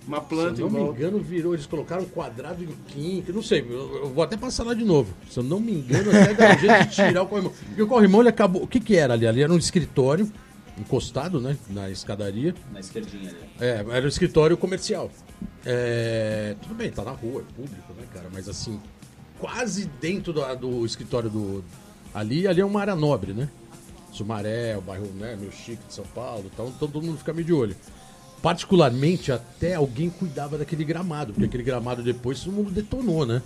uma Se planta eu em não me engano, virou. Eles colocaram um quadrado em quinto. Não sei, eu, eu vou até passar lá de novo. Se eu não me engano, até dá um jeito de tirar o corrimão. Porque o corrimão ele acabou. O que, que era ali? Ali era um escritório encostado, né? Na escadaria. Na esquerdinha ali. É, era um escritório comercial. É, tudo bem, tá na rua, é público, né, cara? Mas assim, quase dentro do, do escritório do. Ali, ali é uma área nobre, né? Sumaré, o bairro né, meio chique de São Paulo, então todo mundo fica meio de olho. Particularmente, até alguém cuidava daquele gramado, porque aquele gramado depois todo mundo detonou, né?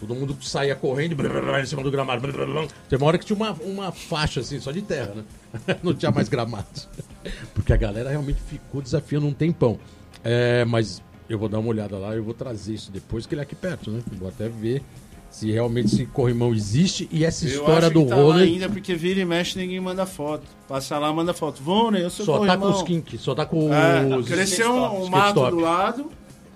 Todo mundo saía correndo blá, blá, em cima do gramado. blá, blá. Tem uma hora que tinha uma, uma faixa assim, só de terra, né? Não tinha mais gramado. Porque a galera realmente ficou desafiando um tempão. É, mas eu vou dar uma olhada lá, eu vou trazer isso depois, que ele é aqui perto, né? Vou até ver se realmente esse corrimão existe e essa Eu história do tá roller ainda porque vira e mexe ninguém manda foto. Passa lá, manda foto. Vone, eu sou só tá com corrimão. os kink, só tá com É, os. cresceu um, um mato do lado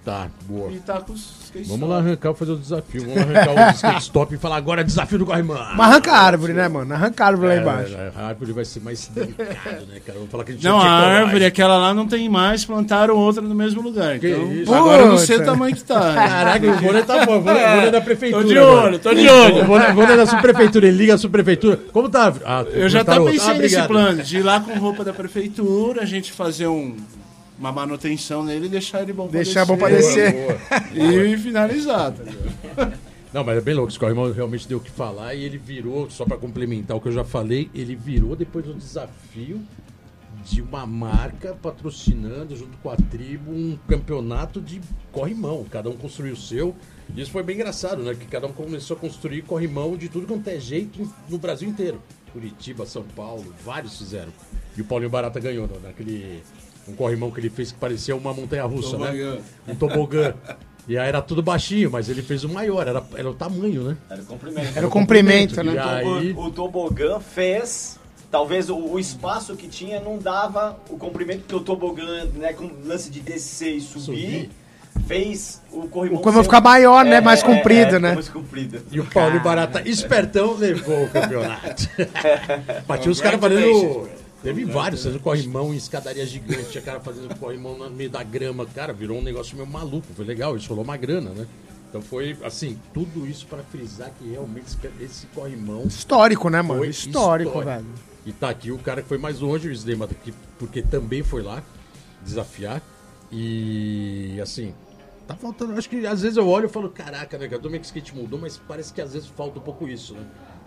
Tá, boa. e tá com os skate Vamos stop. lá arrancar e fazer o desafio. Vamos arrancar o skate stop e falar agora é desafio do corrimão. Mas arranca a árvore, né, mano? Arranca a árvore lá embaixo. É, a árvore vai ser mais delicado, né, cara? Vamos falar que a gente Não, a árvore, aquela lá não tem mais, plantaram outra no mesmo lugar. Que então, isso? agora eu não sei o tamanho que tá. Caraca, o vôlei tá bom. O vôlei da prefeitura. Tô de olho, tô de olho. O o vôlei da subprefeitura. Ele liga a subprefeitura. Como tá? Ah, Eu já tá outro. pensei Ah, nesse plano, de ir lá com roupa da prefeitura, a gente fazer um, uma manutenção nele e deixar ele bom pra Deixar bom descer. E finalizar, tá ligado? Não, mas é bem louco. Esse corrimão realmente deu o que falar e ele virou, só pra complementar o que eu já falei, ele virou depois do desafio de uma marca patrocinando junto com a tribo um campeonato de corrimão. Cada um construiu o seu. E isso foi bem engraçado, né? Que cada um começou a construir corrimão de tudo quanto é jeito no Brasil inteiro. Curitiba, São Paulo, vários fizeram. E o Paulinho Barata ganhou né? naquele um corrimão que ele fez que parecia uma montanha russa, né? Um tobogã. E aí era tudo baixinho, mas ele fez o maior, era, era o tamanho, né? Era o comprimento. Era o comprimento, né? aí, O, tobogã fez. Talvez o, o espaço que tinha não dava o comprimento, porque o tobogã, né, com lance de descer e subir, Subir. fez o corrimão. O corrimão ser- ficar maior, né? Mais comprido, né? Mais comprido. e o Paulo Barata, espertão, levou o campeonato. Batia os caras fazendo. Teve vários, fazendo corrimão em escadaria gigante, tinha cara fazendo corrimão no meio da grama. Cara, virou um negócio meio maluco, foi legal, isso rolou uma grana, né? Então foi, assim, tudo isso pra frisar que realmente esse, corrimão Histórico, né, mano? Histórico, histórico. velho. E tá aqui o cara que foi mais longe, o Slema, que- porque também foi lá desafiar. E assim, tá faltando. Acho que às vezes eu olho e falo, caraca, né? cara, O que skate mudou, mas parece que às vezes falta um pouco isso, né?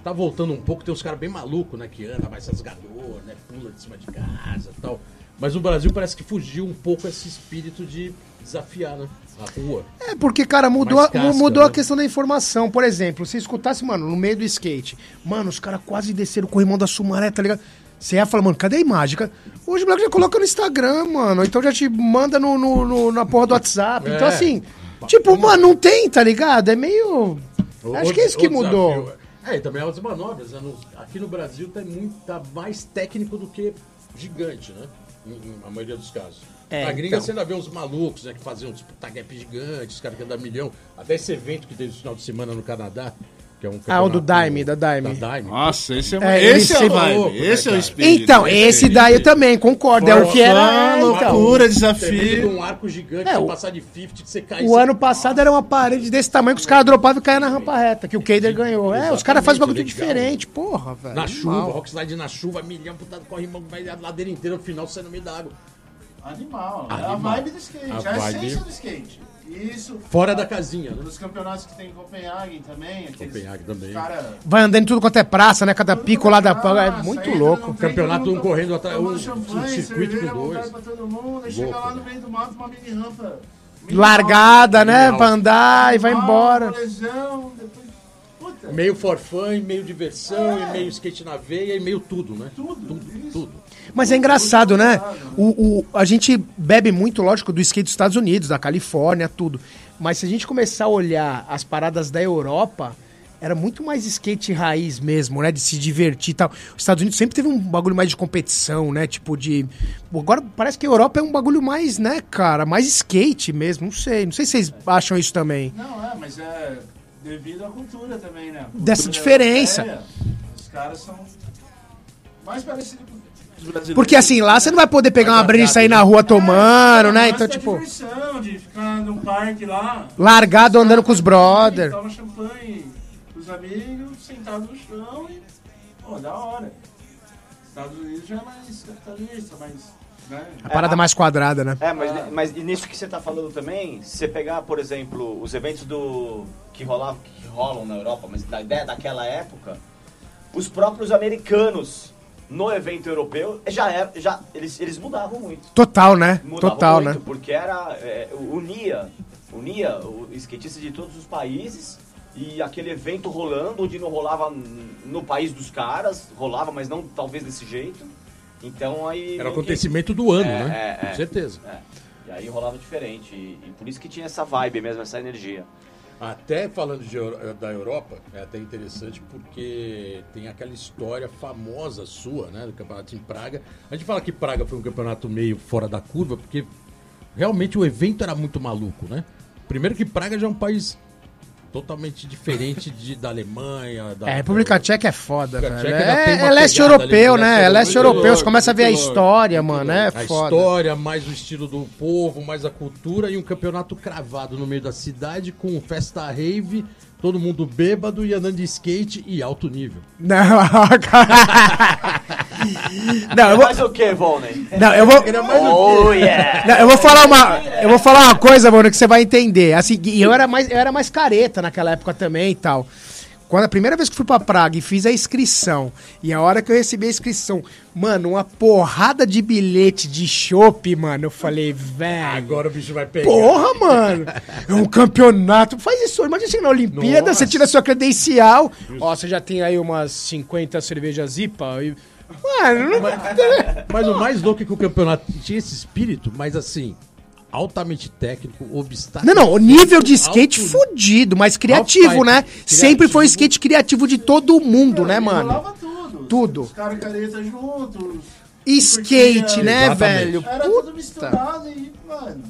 Tá voltando um pouco, tem uns caras bem malucos, né? Que anda mais rasgador, né? Pula de cima de casa e tal. Mas o Brasil parece que fugiu um pouco esse espírito de desafiar, né? A rua. É, porque, cara, mudou, a- casca, mudou a né? questão da informação. Por exemplo, se escutasse, mano, no meio do skate, mano, os caras quase desceram o corrimão da Sumaré, tá ligado? Você ia falar, mano, cadê a imagem? Hoje o moleque já coloca no Instagram, mano. Então já te manda no, no- no- na porra do WhatsApp. Então, É. assim, tipo, mano, não tem, tá ligado? É meio. Acho O- que é isso que mudou. desafio- É, e também as manobras. né? Aqui no Brasil tá, muito, tá mais técnico do que gigante, né? Em, em- a maioria dos casos. É, Na gringa então. você ainda vê uns malucos, né? Que faziam tipo tag-up gigante, os caras que andam milhão. Até esse evento que teve no final de semana no Canadá, que é um Ah, o do Daime, da Daime. Da Daime. Nossa, esse é, É, esse é louco, esse é o espírito. Então, esse daí eu também concordo. É o que era. é, Loucura, então. loucura, desafio. um arco gigante, É, o- passar de 50, que você cai. O você- ano passado era uma parede desse tamanho que os caras dropavam e caíam na rampa reta, que o Kader ganhou. É, os caras fazem um bagulho Exatamente, diferente, porra, velho. Na Animal. chuva, rockslide na chuva, milhão, puta, corre, vai a ladeira inteira, no final você no meio da água. Animal. É a Animal. vibe do skate. A é a vibe- essência do skate. Isso. Fora da casinha, né? Nos campeonatos que tem em Copenhague também. Copenhague também. Cara, Vai andando em tudo quanto é praça, né? Cada pico lá da praia. É muito louco. no trem, Campeonato um correndo atrás, um- um circuito com dois. Todo mundo, aí chega lá no né? meio do mato, uma mini rampa. mini Largada, né? Animal. Pra andar e vai embora. Lesão, depois... Puta, Meio for fun, e meio diversão, e meio skate na veia, e meio tudo, né? Tudo, Tudo, isso. tudo. Mas é engraçado, né? O, o- a gente bebe muito, lógico, do skate dos Estados Unidos, da Califórnia, tudo. Mas se a gente começar a olhar as paradas da Europa, era muito mais skate raiz mesmo, né? De se divertir e tal. Os Estados Unidos sempre teve um bagulho mais de competição, né? Tipo de. Agora parece que a Europa é um bagulho mais, né, cara? Mais skate mesmo. Não sei. Não sei se vocês acham isso também. Não, é, mas é devido à cultura também, né? Cultura Dessa diferença. europeia, Os caras são mais parecidos. Porque assim, lá você não vai poder pegar uma brisa e sair na rua tomando, né? Então, tipo. diversão, de ficar num parque lá. Largado andando com os brother. Toma champanhe com os amigos, sentado no chão e. Pô, da hora. Estados Unidos já é mais capitalista, mais. Né? A parada mais quadrada, né? É, mas, mas e nisso que você tá falando também, se você pegar, por exemplo, os eventos do que rolavam, que rolam na Europa, mas da ideia daquela época, os próprios americanos no evento europeu já era, já eles, eles mudavam muito. Total, né? Mudavam Total, muito, né? porque era é, unia, unia o skatista de todos os países e aquele evento rolando, onde não rolava no país dos caras, rolava, mas não talvez desse jeito. Então aí Era o meio que- acontecimento do ano, É, né? é, Com é. certeza. é. E aí rolava diferente. E, e por isso que tinha essa vibe mesmo, essa energia. Até falando de Euro- da Europa, é até interessante porque tem aquela história famosa sua, né, do campeonato em Praga. A gente fala que Praga foi um campeonato meio fora da curva, porque realmente o evento era muito maluco, né? Primeiro que Praga já é um país totalmente diferente de, da Alemanha, da É, República Tcheca é foda, República velho. É, uma é leste ali, europeu, né? né? É leste Muito europeu. Você começa a ver a história, mano. É a foda. história, mais o estilo do povo, mais a cultura e um campeonato cravado no meio da cidade com festa rave, todo mundo bêbado e andando de skate e alto nível. Não, cara. Não, eu vou, Mas o que, Volney? não, eu vou. Oh, yeah! Não, eu vou falar uma, eu vou falar uma coisa, mano, que você vai entender. Assim, e eu era mais, eu era mais careta naquela época também e tal. Quando a primeira vez que fui pra Praga e fiz a inscrição, e a hora que eu recebi a inscrição, mano, uma porrada de bilhete de chopp, mano, eu falei, velho. Agora o bicho vai pegar. Porra, mano! É um campeonato. Faz isso, imagina você ir na Olimpíada, Nossa. você tira sua credencial. Ó, você já tem aí umas 50 cervejas IPA. E... Mano, não... Mas o mais louco é que o campeonato tinha esse espírito, mas assim, altamente técnico, obstáculo. Não, não, o nível de skate alto- fudido, mas criativo, Alto né? pipe, Sempre foi o criativo. skate criativo de todo mundo, né, mano? tudo. Tudo. Os caras juntos. Skate, né, velho? Era tudo misturado e, mano.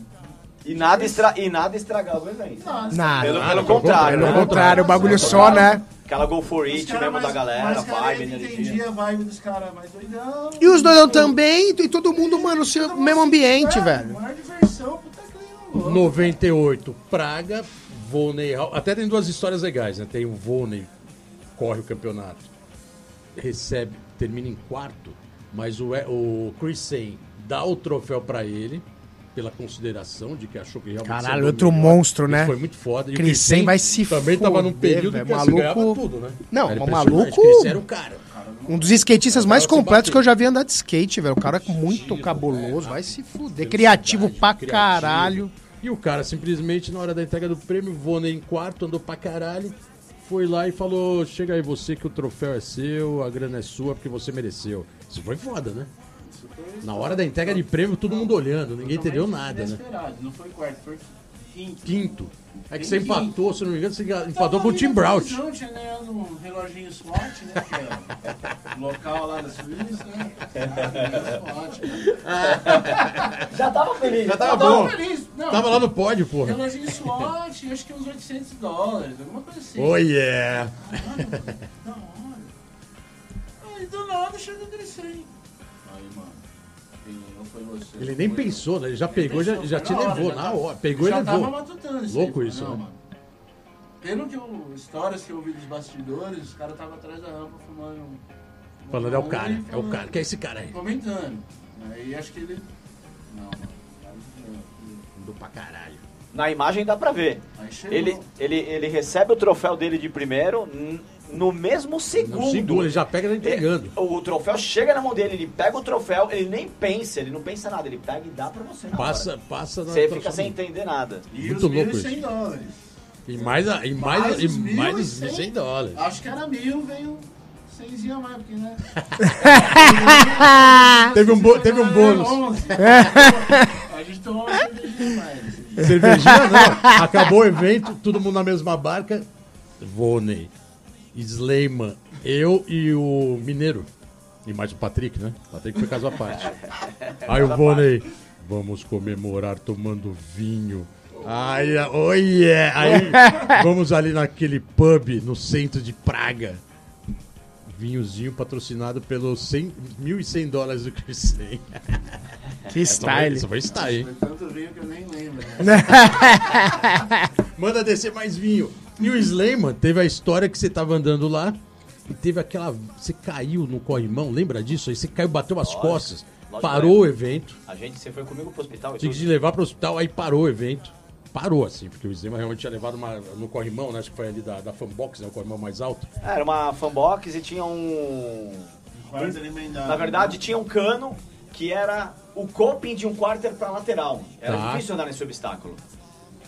E nada, estra... e nada estragava o evento. Nada. Pelo, pelo contrário. Pelo né? contrário, o bagulho só, né? Aquela go for it mesmo mais- da galera, mais vibe, energia. a vibe dos caras mais doidão. E os doidão também, e todo mundo, mano, no mesmo ambiente, É, velho. Maior diversão, puta que louco. 98, Praga, Volney. Até tem duas histórias legais, né? Tem o Volney, corre o campeonato, recebe, termina em quarto, mas o, o Chris Sen dá o troféu pra ele, pela consideração de que achou que realmente Caralho, o outro melhor. monstro, Isso né? Foi muito foda. E vai se Também tava num período velho, que assim, maluco- tudo, né? Não, Era maluco- era o cara. Um dos skatistas mais completos que eu já vi andar de skate, velho. O cara é muito cabuloso, vai se fuder. Criativo pra Criativo. caralho. E o cara simplesmente, na hora da entrega do prêmio, Vonei em quarto, andou pra caralho, foi lá e falou: Chega aí você que o troféu é seu, a grana é sua porque você mereceu. Isso foi foda, né? Na hora da entrega de prêmio, todo mundo olhando, ninguém então, entendeu nada, né? Não foi quarto, foi quinto. Quinto. É que você empatou, se não me engano, você então, empatou com o Tim Brout. Não, tinha ganhado um reloginho SWAT, né? Que é o local lá da Suíça, né? Já tava feliz. Já tava, bom. feliz. Não, tava lá no pódio, porra. Reloginho SWAT, acho que uns 800 dólares, alguma coisa assim. Oh, yeah. Caramba, da hora. Aí do nada chega aquele 100 você. Ele nem eu. pensou, né? Ele já pegou, já, já te hora, levou já na hora. Pegou e já levou. tava matutando isso Louco aí. isso, Não, né? mano. Pelo que eu, histórias que eu ouvi dos bastidores, os caras estavam atrás da rampa fumando. um- Falando, é o cara, e é o falando- cara. Que é esse cara aí? Comentando. Aí acho que ele. Não, mano. Andou pra caralho. Na imagem dá pra ver. Ele, ele, ele recebe o troféu dele de primeiro no mesmo segundo. No segundo, ele já pega e tá entregando. É, O troféu chega na mão dele, ele pega o troféu, ele nem pensa, ele não pensa nada, ele pega e dá pra você na Passa, hora. passa na Você fica sem entender nada. E muito os louco 1.100 isso. dólares. E mais, e mais, Mais e mais os cem. 100 dólares. Acho que era mil, veio 100 a mais, porque, né? Teve um, bo- teve um bônus. A gente tomou uma cervejinha a mais. Cervejinha não. Acabou o evento, todo mundo na mesma barca. Voney, Sleiman, eu e o Mineiro. E mais o Patrick, né? Patrick foi caso à parte. Aí o Voney, vamos comemorar tomando vinho. Ai, oh yeah. Aí vamos ali naquele pub no centro de Praga. Vinhozinho patrocinado pelos 100 1.100 dólares do Cristian. Que style. Isso foi style, hein? Foi tanto vinho que eu nem lembro. Né? Manda descer mais vinho. E o Slayman teve a história que você tava andando lá e teve aquela. Você caiu no corrimão, lembra disso? Aí você caiu, bateu as Lógico, costas, lógico parou o evento, A gente, você foi comigo pro hospital tinha que te levar pro hospital, aí parou o evento. Parou assim, porque o Slayman realmente tinha levado uma, no corrimão, né? Acho que foi ali da, da fanbox, né? O corrimão mais alto. Ah, Era uma fanbox e tinha um... Na verdade, tinha um cano que era o coping de um quarter pra lateral. Era Tá. difícil andar nesse obstáculo.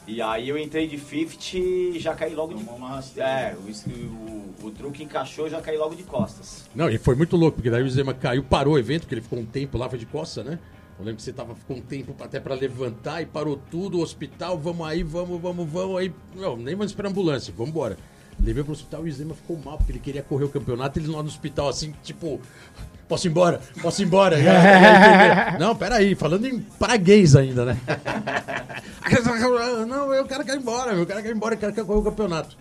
E aí eu entrei de 50 e já caí logo de... Tomou uma rasteira. É, o, o, o truque encaixou e já caí logo de costas. Não, e foi muito louco, porque daí o Slayman caiu, parou o evento, porque ele ficou um tempo lá, foi de costa, né? Eu lembro que você tava, ficou um tempo até pra levantar e parou tudo, o hospital, vamos aí, vamos, vamos, vamos, aí, não, nem vamos esperar ambulância, vamos embora. Levei pro hospital e o Slayman ficou mal, porque ele queria correr o campeonato, ele lá no hospital, assim, tipo, posso ir embora, posso ir embora. Aí, entendeu? não, peraí, falando em praguês ainda, né? não, eu quero que ir embora, eu quero que ir embora, eu quero que correr o campeonato.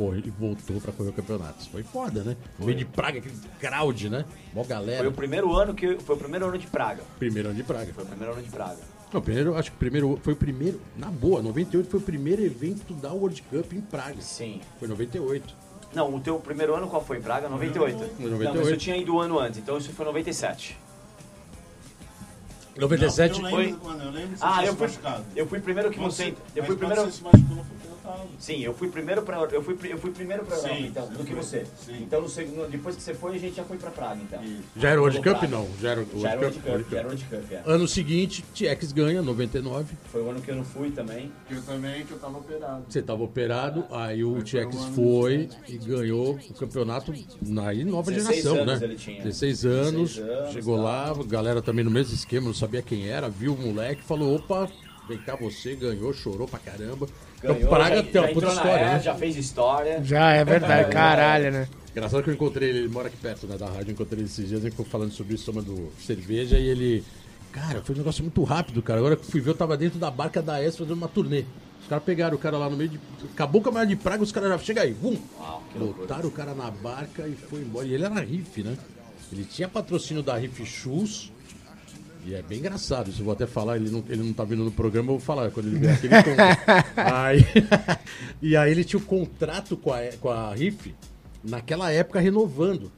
Pô, ele voltou pra correr o campeonato. Foi foda, né? Meio de Praga, aquele crowd, né? Mó galera. Foi o primeiro ano que foi o primeiro ano de Praga. Primeiro ano de Praga. Foi o primeiro ano de Praga. Não, primeiro, acho que o primeiro, foi o primeiro, na boa, 98 foi o primeiro evento da World Cup em Praga. Sim. Foi 98. Não, o teu primeiro ano qual foi em Praga? 98. Não, mas 98. eu tinha ido um ano antes, então isso foi 97. 97 Não, eu foi- lembro, mano, eu lembro que você Ah, eu fui, machucado. eu fui primeiro que Você-. Eu mas fui primeiro. você se machucou, não foi tava. Sim, eu fui primeiro para eu fui eu fui primeiro para Europa Sim, então, do que foi. você. Sim. Então no segundo, depois que você foi, a gente já foi para Praga então. Já era World Cup? Praga. Não, já era World Já era World Cup. World era. World Cup, é. Ano seguinte, TX ganha, 99. Foi o ano que eu não fui também. Eu também, que eu tava operado. Você estava operado, aí o Foi TX um ano foi e ganhou o campeonato na aí, nova 16 geração, anos né? ele tinha. 16 anos, 16 anos, chegou tá. lá, a galera também no mesmo esquema, não sabia quem era, viu o moleque, falou, opa, vem cá você, ganhou, chorou pra caramba. Então Ganhou, Praga já, tem uma puta história, era, né? já fez história. Já, é verdade, caralho, né? Engraçado que eu encontrei ele, ele mora aqui perto né, da rádio, eu encontrei ele esses dias, ele ficou falando sobre isso, tomando cerveja, e ele. Cara, foi um negócio muito rápido, cara. Agora que eu fui ver, eu tava dentro da barca da S fazendo uma turnê. Os caras pegaram o cara lá no meio de. Acabou o caminhonete de praga, os caras já. Chega aí! Uau, loucura. Botaram o cara na barca e foi embora. E ele era riff, né? Ele tinha patrocínio da Riff Shoes. E é bem engraçado, isso eu vou até falar, ele não, ele não tá vindo no programa, eu vou falar, quando ele vier aqui ele conta. aí, E aí ele tinha o contrato com a, com a Riff, naquela época renovando.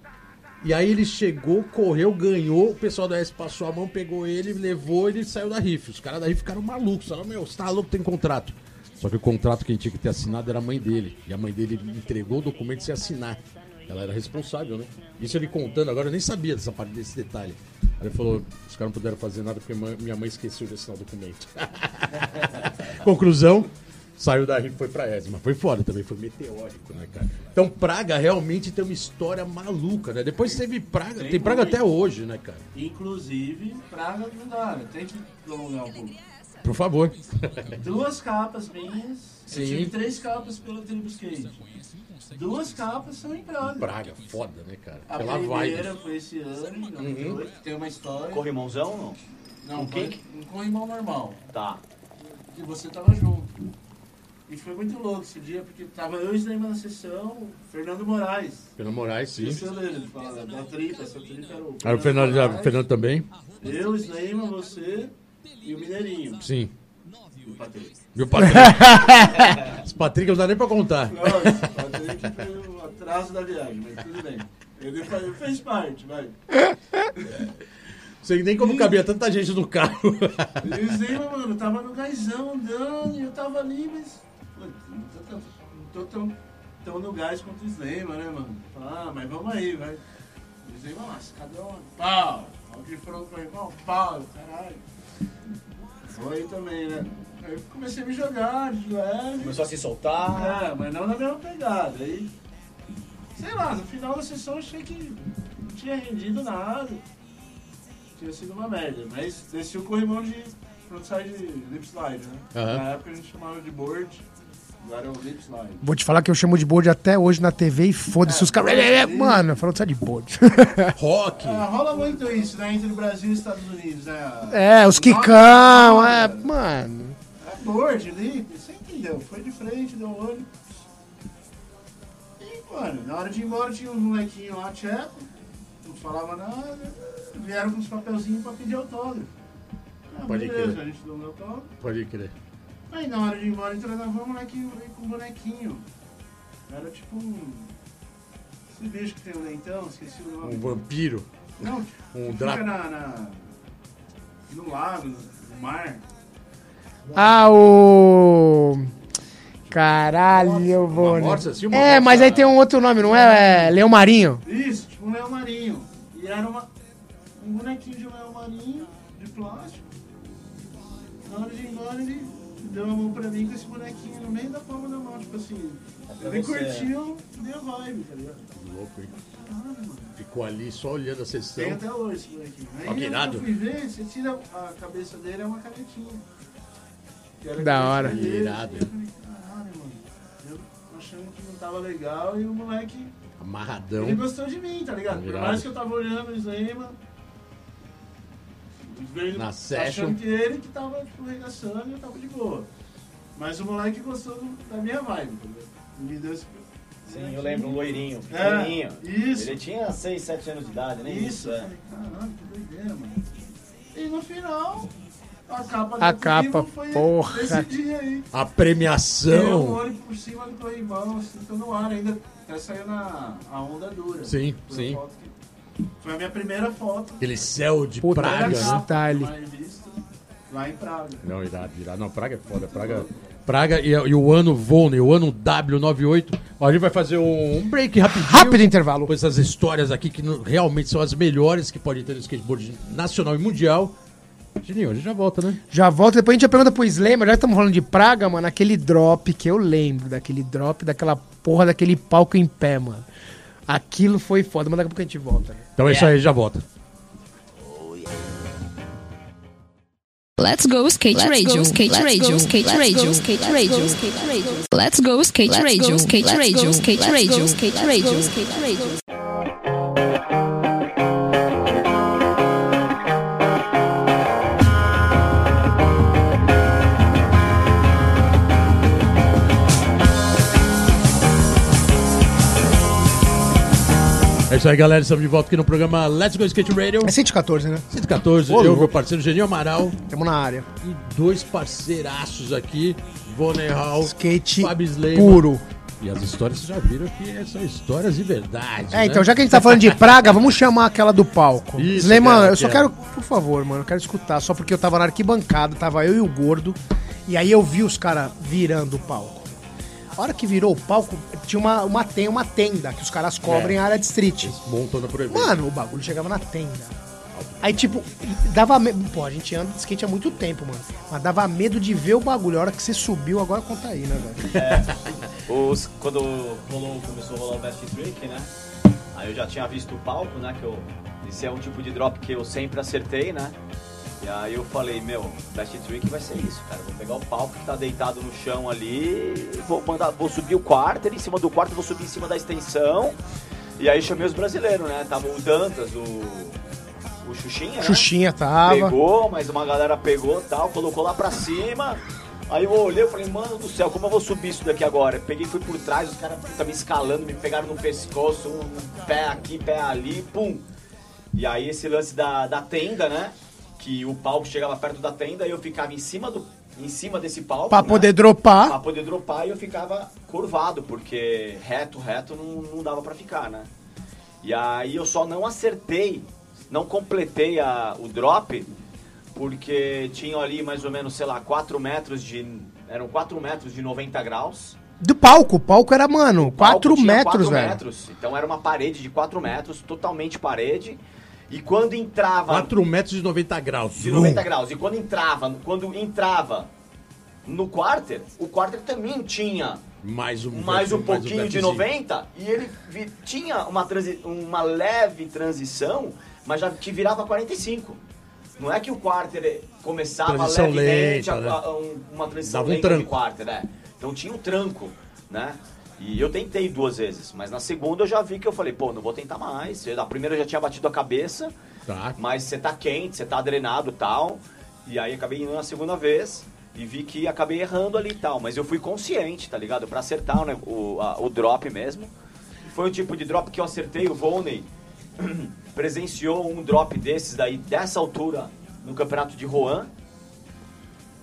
E aí ele chegou, correu, ganhou, o pessoal da S passou a mão, pegou ele, levou ele saiu da Riff. Os caras da Riff ficaram malucos, falaram, meu, você tá louco, tem contrato. Só que o contrato que a gente tinha que ter assinado era a mãe dele. E a mãe dele entregou o documento sem assinar. Ela era responsável, né? Isso ele contando, agora eu nem sabia dessa parte desse detalhe. Aí ele falou, os caras não puderam fazer nada porque minha mãe esqueceu de assinar o documento. Conclusão, saiu da Riff e foi pra ESMA. Foi foda também, foi meteórico, né, cara? Então Praga realmente tem uma história maluca, né? Depois teve Praga, tem, Tem Praga muito. até hoje, né, cara? Inclusive, Praga não dá, né? Tem que prolongar um pouco. Por favor. Duas capas minhas. Sim. Eu tive três capas pela Tribo Skate. Duas capas são em Praga. Praga, foda, né, cara? A Pela primeira vibe. foi esse ano, em Uhum. 98, que tem uma história. Corrimãozão, não? Não, com foi quem? um corrimão normal. Tá. E você tava junto. E foi muito louco esse dia, porque tava eu e o Slema na sessão, Fernando Moraes. Fernando Moraes, sim. Esse eu lembro de falar da, tripa, essa tripa era o. Aí o Fernando, o Moraes, Fernando também? Eu, Slema, você e o Mineirinho. Sim. E o Patrick. E o Patrick. Não dá nem pra contar. Nossa, o Patrick foi o atraso da viagem, mas tudo bem. Ele fez parte, vai. Sei nem como cabia tanta gente no carro. E o Zema, mano, tava no gásão andando e eu tava ali, mas. Pô, não tô tão, não tô tão, tão no gás quanto o Zema, né, mano? Ah, mas vamos aí, vai. E o Zema, cada um, pau. Front com o irmão, pau, caralho. Foi também, né? Aí eu comecei a me jogar de leve. Começou a se soltar. É, mas não na mesma pegada. Aí, sei lá, no final da sessão eu achei que não tinha rendido nada. Tinha sido uma média. Mas desci o corrimão de frontside lip slide, né? Aham. Na época a gente chamava de board, agora é o lip slide. Vou te falar que eu chamo de board até hoje na TV e foda-se os caras. Mano, falando só de board. Rock. Ah, rola muito isso, né? Entre o Brasil e os Estados Unidos, né? É, os quicão, é, mano. Board ali, você entendeu? Foi de frente, deu olho. E, mano, na hora de ir embora tinha uns molequinhos lá, tcheco, não falava nada, vieram com os papelzinhos pra pedir autógrafo. Ah, Pode beleza, crer. a gente deu um autógrafo. Pode crer. Aí na hora de ir embora, entrou na van, o molequinho veio com um bonequinho. Era tipo um. Esse bicho que tem um leitão, esqueci o nome. Um vampiro. Não, um Dra- fica na, na- no lago, no mar. Ah, o. Caralho, eu vou. Uma morsa, assim, uma É, morsa- mas aí tem um outro nome, não é? é Leão Marinho. Isso, tipo um leão marinho. E era uma, um bonequinho de um leão marinho, de plástico. Na hora de ir embora, ele deu a mão pra mim com esse bonequinho no meio da palma da mão, tipo assim. pra Ele você. curtiu, deu vibe, tá ligado? Louco, hein? Caralho, mano. Ficou ali só olhando a sessão. Tem até hoje esse bonequinho. Aí que eu fui ver, você tira a cabeça dele, é uma canetinha. Da hora. Irado. Eu falei, caralho, mano. Eu achando que não tava legal e o moleque Amarradão. Ele gostou de mim, tá ligado? Por Irado. mais que eu tava olhando o Slema. vendo- Na session. Achando que ele que tava tipo, regaçando e eu tava de boa. Mas o moleque gostou do- da minha vibe, tá ligado? Me deu esse. Sim, eu lembro, um loirinho, É, pequenininho. isso. Ele tinha 6, 7 anos de idade, né? Isso, eu é. caralho, que doideira, mano. E no final, a capa A capa, porra. desse dia aí. A Eu premiação. olho por cima do assim, tô no ar ainda. Até saiu na a onda dura. Sim, sim. que- Foi a minha primeira foto. Aquele céu de Puta, praga, né? capa. Revista lá em Praga. Não, irado, irado. Não, Praga é foda. Praga, Praga e, e o ano Volney, o ano W98. Ó, a gente vai fazer um, um break rapidinho. Rápido intervalo. Com essas histórias aqui que não- realmente são as melhores que pode ter no skateboard nacional e mundial. Gininho, a gente já volta, né? Já volto, depois a gente já pergunta pro Slamer, já que estamos falando de Praga, mano, aquele drop que eu lembro, daquele drop, daquela porra, daquele palco em pé, mano. Aquilo foi foda, mas daqui a pouco a gente volta. Então é isso aí, já volta. Let's go skate radio, skate radio, skate radio, skate radio, skate radio. Let's go skate radio, skate radio, skate radio, skate radio, skate radio. Isso aí, galera. Estamos de volta aqui no programa Let's Go Skate Radio. É 114, né? 114, Ô, eu, meu parceiro Genil Amaral Tamo na área. e dois parceiraços aqui, Bonner Hall, Skate puro. E as histórias vocês já viram que são histórias de verdade. É, né? então já que a gente tá falando de praga, vamos chamar aquela do palco. Isso, Sleiman, quero, eu só quero. quero, por favor, mano, eu quero escutar, só porque eu tava na arquibancada, tava eu e o gordo, e aí eu vi os caras virando o palco. A hora que virou o palco, tinha uma, uma, tem uma tenda que os caras cobrem É. a área de street. Montando por evento. Mano, o bagulho chegava na tenda. Aí, tipo, dava medo. Pô, a gente anda de skate há muito tempo, mano. Mas dava medo de ver o bagulho. A hora que você subiu, agora conta aí, né, velho? Os, quando rolou, começou a rolar o Best Trick, né? Aí eu já tinha visto o palco, né? Que eu, esse é um tipo de drop que eu sempre acertei, né? E aí eu falei, meu, Best Trick vai ser isso, cara. Vou pegar o palco que tá deitado no chão ali, vou mandar, vou subir o quarter, em cima do quarto vou subir em cima da extensão. E aí chamei os brasileiros, né? Tava o Dantas, o, o Xuxinha, né? Xuxinha tava. Pegou, mas uma galera pegou tal, colocou lá pra cima. Aí eu olhei e falei, mano do céu, como eu vou subir isso daqui agora? Peguei fui por trás, os caras puta, me escalando, me pegaram no pescoço, um pé aqui, pé ali, pum. E aí esse lance da, da tenda, né? Que o palco chegava perto da tenda e eu ficava em cima do. Em cima desse palco. Pra né? poder dropar. Pra poder dropar e eu ficava curvado, porque reto, reto não, não dava pra ficar, né? E aí eu só não acertei, não completei a, o drop, porque tinha ali mais ou menos, sei lá, 4 metros de. Eram 4 metros de 90 graus. Do palco. O palco era, mano, O palco 4 tinha metros, quatro velho. metros. Então era uma parede de 4 metros, totalmente parede. E quando entrava. 4 metros e 90 graus. De 90 graus. E quando entrava, quando entrava no quarter, o quarter também tinha Mais um, mais um pouquinho de gapzinho. 90 e ele vi- tinha uma, transi- uma leve transição, mas já que virava 45. Não é que o quarter começava Transição levemente lenta, a- né? a- um- uma transição Dava um lenta de tranco. quarter, né? Então tinha um tranco, né? E eu tentei duas vezes, mas na segunda eu já vi que eu falei, pô, não vou tentar mais. A primeira eu já tinha batido a cabeça, Tá. mas você tá quente, você tá drenado e tal. E aí acabei indo na segunda vez e vi que acabei errando ali e tal. Mas eu fui consciente, tá ligado? Pra acertar né, o, a- o drop mesmo. Foi o tipo de drop que eu acertei. O Volney presenciou um drop desses daí, dessa altura, no campeonato de Rouen.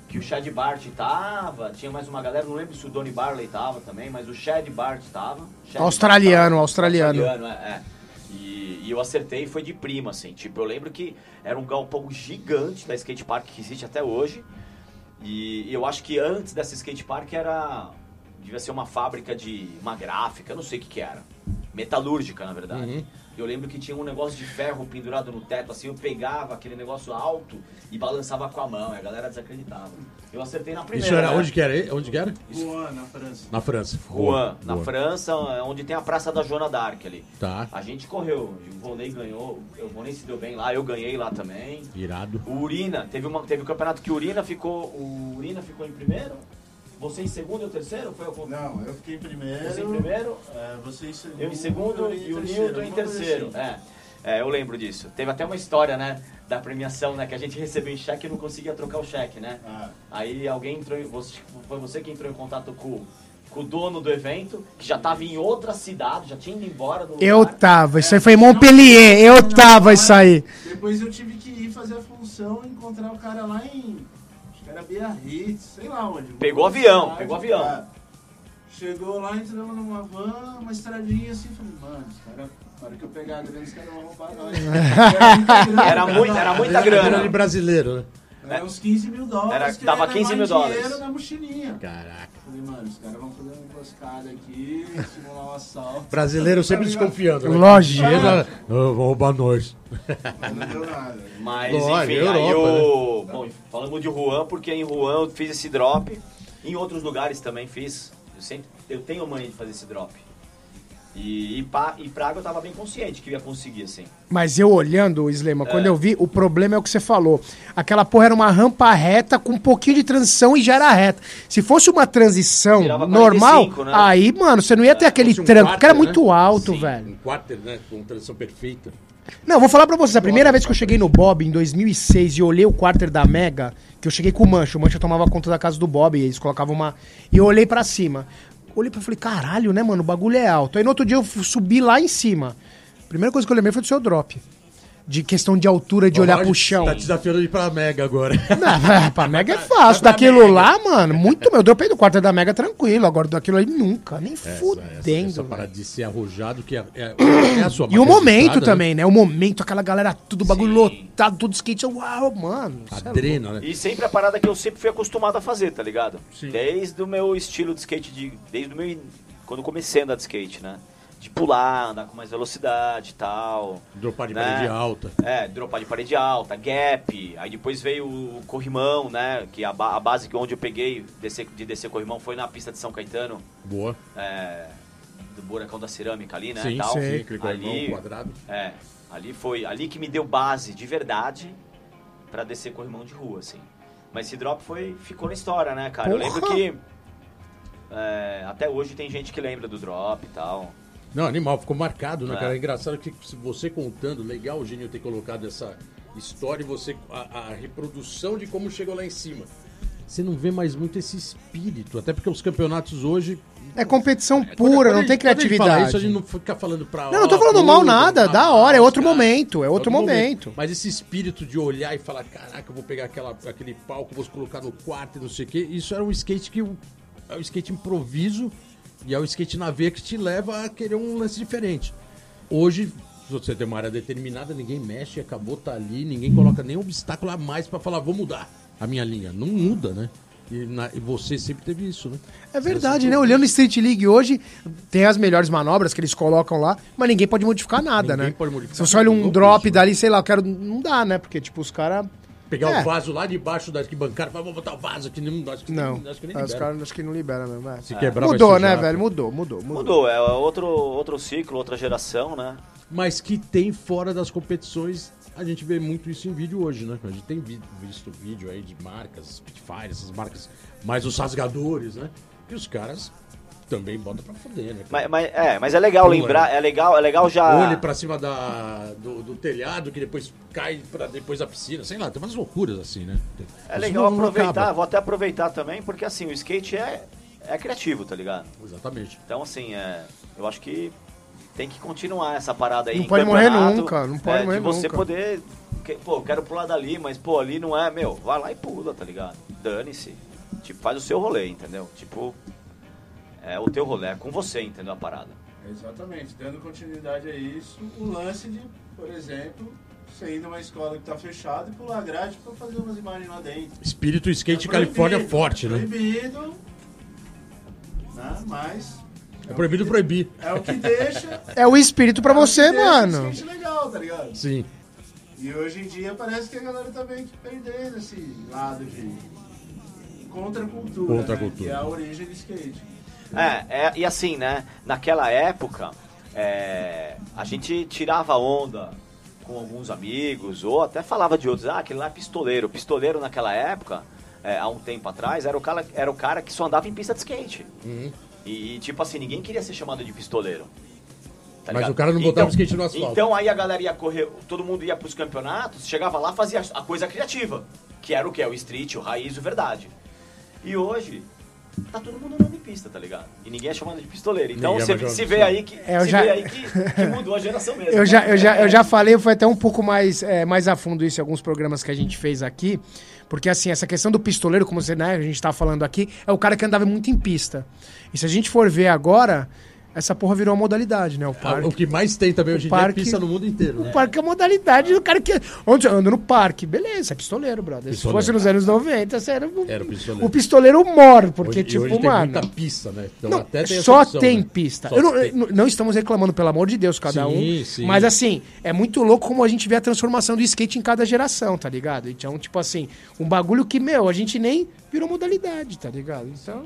Que o Chad Bart tava, tinha mais uma galera, não lembro se o Donny Barley tava também, mas o Chad Bart tava. Chad Australiano, Bart tava. australiano. Australiano, é. é. E, e eu acertei e foi de prima, assim. Tipo, eu lembro que era um galpão gigante da skate park que existe até hoje. E eu acho que antes dessa skate park era. Devia ser uma fábrica de. uma gráfica, não sei o que, que era. Metalúrgica, na verdade. Uhum. Eu lembro que tinha um negócio de ferro pendurado no teto, assim, eu pegava aquele negócio alto e balançava com a mão, e a galera desacreditava. Eu acertei na primeira. Isso era né? onde que era? Onde que era? Juan, na França. Na França. Rouen, na Rouen. França, onde tem a Praça da Joana d'Arc ali. Tá. A gente correu, o Volney ganhou, o Volney se deu bem lá, eu ganhei lá também. Irado. O Urina, teve, uma, teve um campeonato que o Urina ficou. O Urina ficou em primeiro. Você em segundo e o terceiro? Foi o Não, eu fiquei em primeiro. Você em primeiro, É, você em segundo. eu em segundo e o Newton em terceiro. assim. É. É, eu lembro disso. Teve até uma história, né, da premiação, né, que a gente recebeu em cheque e não conseguia trocar o cheque, né? Ah. Aí alguém entrou, em, você, foi você que entrou em contato com, com o dono do evento, que já estava em outra cidade, já tinha ido embora do Eu lugar. tava, isso aí foi em Montpellier, eu tava isso aí. Depois eu tive que ir fazer a função e encontrar o cara lá em. Era Biarritz, sei lá onde. Pegou avião, pegou avião. É. Chegou lá, entramos numa van, uma estradinha assim, falei, mano, os caras, na hora que eu pegar a grana, os caras vão roubar nós. Era, muito, era muita Grana de grana. brasileiro, né? Era uns 15 mil dólares. Era- que dava eu ia 15 mil levar em dinheiro dólares. na mochilinha. Caraca. Falei, mano, os caras vão fazer uma emboscada aqui, simular um assalto. Brasileiro sempre Tá desconfiando. Né? "Ah, vão roubar nós. Mas não deu nada. Mas Lógico, enfim, Europa, aí eu. Bom, falamos de Juan, porque em Juan eu fiz esse drop. Em outros lugares também fiz. Eu sempre. Eu tenho mania de fazer esse drop. E, e, pa- e Praga eu tava bem consciente que eu ia conseguir, assim. Mas eu olhando, Slema, quando eu vi, o problema é o que você falou. Aquela porra era uma rampa reta com um pouquinho de transição e já era reta. Se fosse uma transição Virava normal, 45, né? aí, mano, você não ia ter aquele Fosse um tranco, porque era quarter, muito né? alto, Sim, velho. Um quarter, né? Com transição perfeita. Não, eu vou falar pra vocês, a primeira vez que eu cheguei no Bob, em 2006, e olhei o quarter da Mega, que eu cheguei com o Mancha, o Mancha tomava conta da casa do Bob, e eles colocavam uma... E eu olhei pra cima. Olhei pra falei, caralho, né, mano, o bagulho é alto. Aí no outro dia eu subi lá em cima. Primeira coisa que eu lembrei foi do seu drop. De questão de altura, de olhar Ó, pro chão. Tá desafiando de ir pra Mega agora. Não, pra Mega é fácil. Daquilo lá, mano, muito meu. Eu dropei do quarto da Mega tranquilo. Agora daquilo ali nunca, nem Essa, fudendo. essa velho. parada de ser arrojado, que é, é, é a sua E o momento né? também, né? O momento, aquela galera, tudo bagulho Sim. lotado, tudo skate. Uau, mano. é. Adrena, né? E sempre a parada que eu sempre fui acostumado a fazer, tá ligado? Desde o meu estilo de skate, de, desde o meu. in- Quando comecei a andar de skate, né? De pular, andar com mais velocidade e tal. Dropar de né? parede alta. É, dropar de parede alta, gap. Aí depois veio o corrimão, né? Que a, ba- a base que onde eu peguei descer, de descer corrimão foi na pista de São Caetano, Boa. é, do buracão da cerâmica ali, né? Sim, tal. sim, aquele Ali, quadrado. é, ali foi ali que me deu base de verdade pra descer corrimão de rua, assim. Mas esse drop foi ficou na história, né, cara? Eu lembro Porra! que é, até hoje tem gente que lembra do drop e tal. Não, animal, ficou marcado, né, É. cara? É engraçado que se você contando, legal o Gênio ter colocado essa história e você. A, a reprodução de como chegou lá em cima. Você não vê mais muito esse espírito, até porque os campeonatos hoje. É competição Quando- pura, quando não tem criatividade. Isso, a gente não fica falando pra. Não, não tô ó, falando mal nada, da hora, é outro cara. momento, é outro momento. Mas esse espírito de olhar e falar, caraca, eu vou pegar aquela, aquele palco, vou colocar no quarto e não sei o quê, isso era um skate que. o- É um skate improviso e é o skate na veia que te leva a querer um lance diferente. Hoje, se você tem uma área determinada, ninguém mexe, acabou, tá ali, ninguém coloca nenhum obstáculo a mais pra falar, vou mudar a minha linha. Não muda, né? E, na- e você sempre teve isso, né? É verdade, né? Olhando o Street League hoje, tem as melhores manobras que eles colocam lá, mas ninguém pode modificar nada, Ninguém né? pode modificar Se você olha um drop isso. dali, sei lá, eu quero. Não dá, né? Porque, tipo, os caras. Pegar É. o vaso lá debaixo da arquibancada, falar, vou botar o vaso aqui, não, acho que Não. nem, acho que nem libera. caras acho que não libera mesmo. é. Se quebrar, Mudou, né, velho? Mudou, mudou, mudou. Mudou, é outro, outro ciclo, outra geração, né? mas que tem fora das competições. A gente vê muito isso em vídeo hoje, né? A gente tem vi- visto vídeo aí de marcas, Spitfire, essas marcas, mais os rasgadores, né? E os caras também botam pra foder, né? Mas, mas- é, mas é legal Pula. lembrar, é legal, é legal já. Olhe pra cima da, do, do telhado, que depois cai pra depois da piscina, sei lá, tem umas loucuras assim, né? É Isso legal não- não aproveitar, acaba. vou até aproveitar também, porque assim, o skate é, é criativo, tá ligado? Exatamente. Então, assim, é, eu acho que tem que continuar essa parada aí. Não pode morrer nunca, não pode é, morrer De você nunca. poder. que- pô, eu quero pular dali, mas, pô, ali não é, meu, vai lá e pula, tá ligado? Dane-se. Tipo, faz o seu rolê, entendeu? Tipo, é o teu rolê, é com você, entendeu? A parada. Exatamente, dando continuidade a isso, o lance de, por exemplo, você ir numa escola que tá fechada e pular grade pra fazer umas imagens lá dentro. Espírito skate É Califórnia forte, é né? Proibido, né? Mas É proibido proibir. é o que deixa. É o espírito pra é você, deixa mano. o skate legal, tá ligado? Sim. E hoje em dia parece que a galera tá meio que perdendo esse lado de contracultura, Contracultura. né? que é a origem do skate. É, é, e assim, né? Naquela época, é, a gente tirava onda com alguns amigos, ou até falava de outros, ah, aquele lá é pistoleiro. Pistoleiro naquela época, é, há um tempo atrás, era o, cara, era o cara que só andava em pista de skate. Uhum. E, e, tipo assim, ninguém queria ser chamado de pistoleiro. Tá Mas ligado? o cara não botava o skate no asfalto. Então aí a galera ia correr, todo mundo ia pros campeonatos, chegava lá fazia a coisa criativa. Que era o que? O street, o raiz, o verdade. E hoje, tá todo mundo andando em pista, tá ligado? E ninguém é chamado de pistoleiro. Então Ninguém é você se vê aí que, É, eu se já- vê aí que, que mudou a geração mesmo. Eu já, eu, já, eu já falei, foi até um pouco mais, é, mais a fundo isso em alguns programas que a gente fez aqui. Porque, assim, essa questão do pistoleiro, como você, né, a gente tá falando aqui, é o cara que andava muito em pista. E se a gente for ver agora, essa porra virou uma modalidade, né? O Ah, parque. O que mais tem também hoje em dia parque- é pista no mundo inteiro, né? O parque é a modalidade do cara que. Onde eu ando no parque? Beleza, é pistoleiro, brother. Se Pistoleiro. fosse nos anos 90, você era, o- Era o pistoleiro. o pistoleiro mor, porque, Hoje- tipo, hoje tem mano. muita pista, né? Então Não, até tem só opção, tem né? pista. Só Eu não, tem. não estamos reclamando, pelo amor de Deus, cada Sim, um. sim. Mas assim, é muito louco como a gente vê a transformação do skate em cada geração, tá ligado? Então, tipo assim, um bagulho que, meu, a gente nem virou modalidade, tá ligado? Então.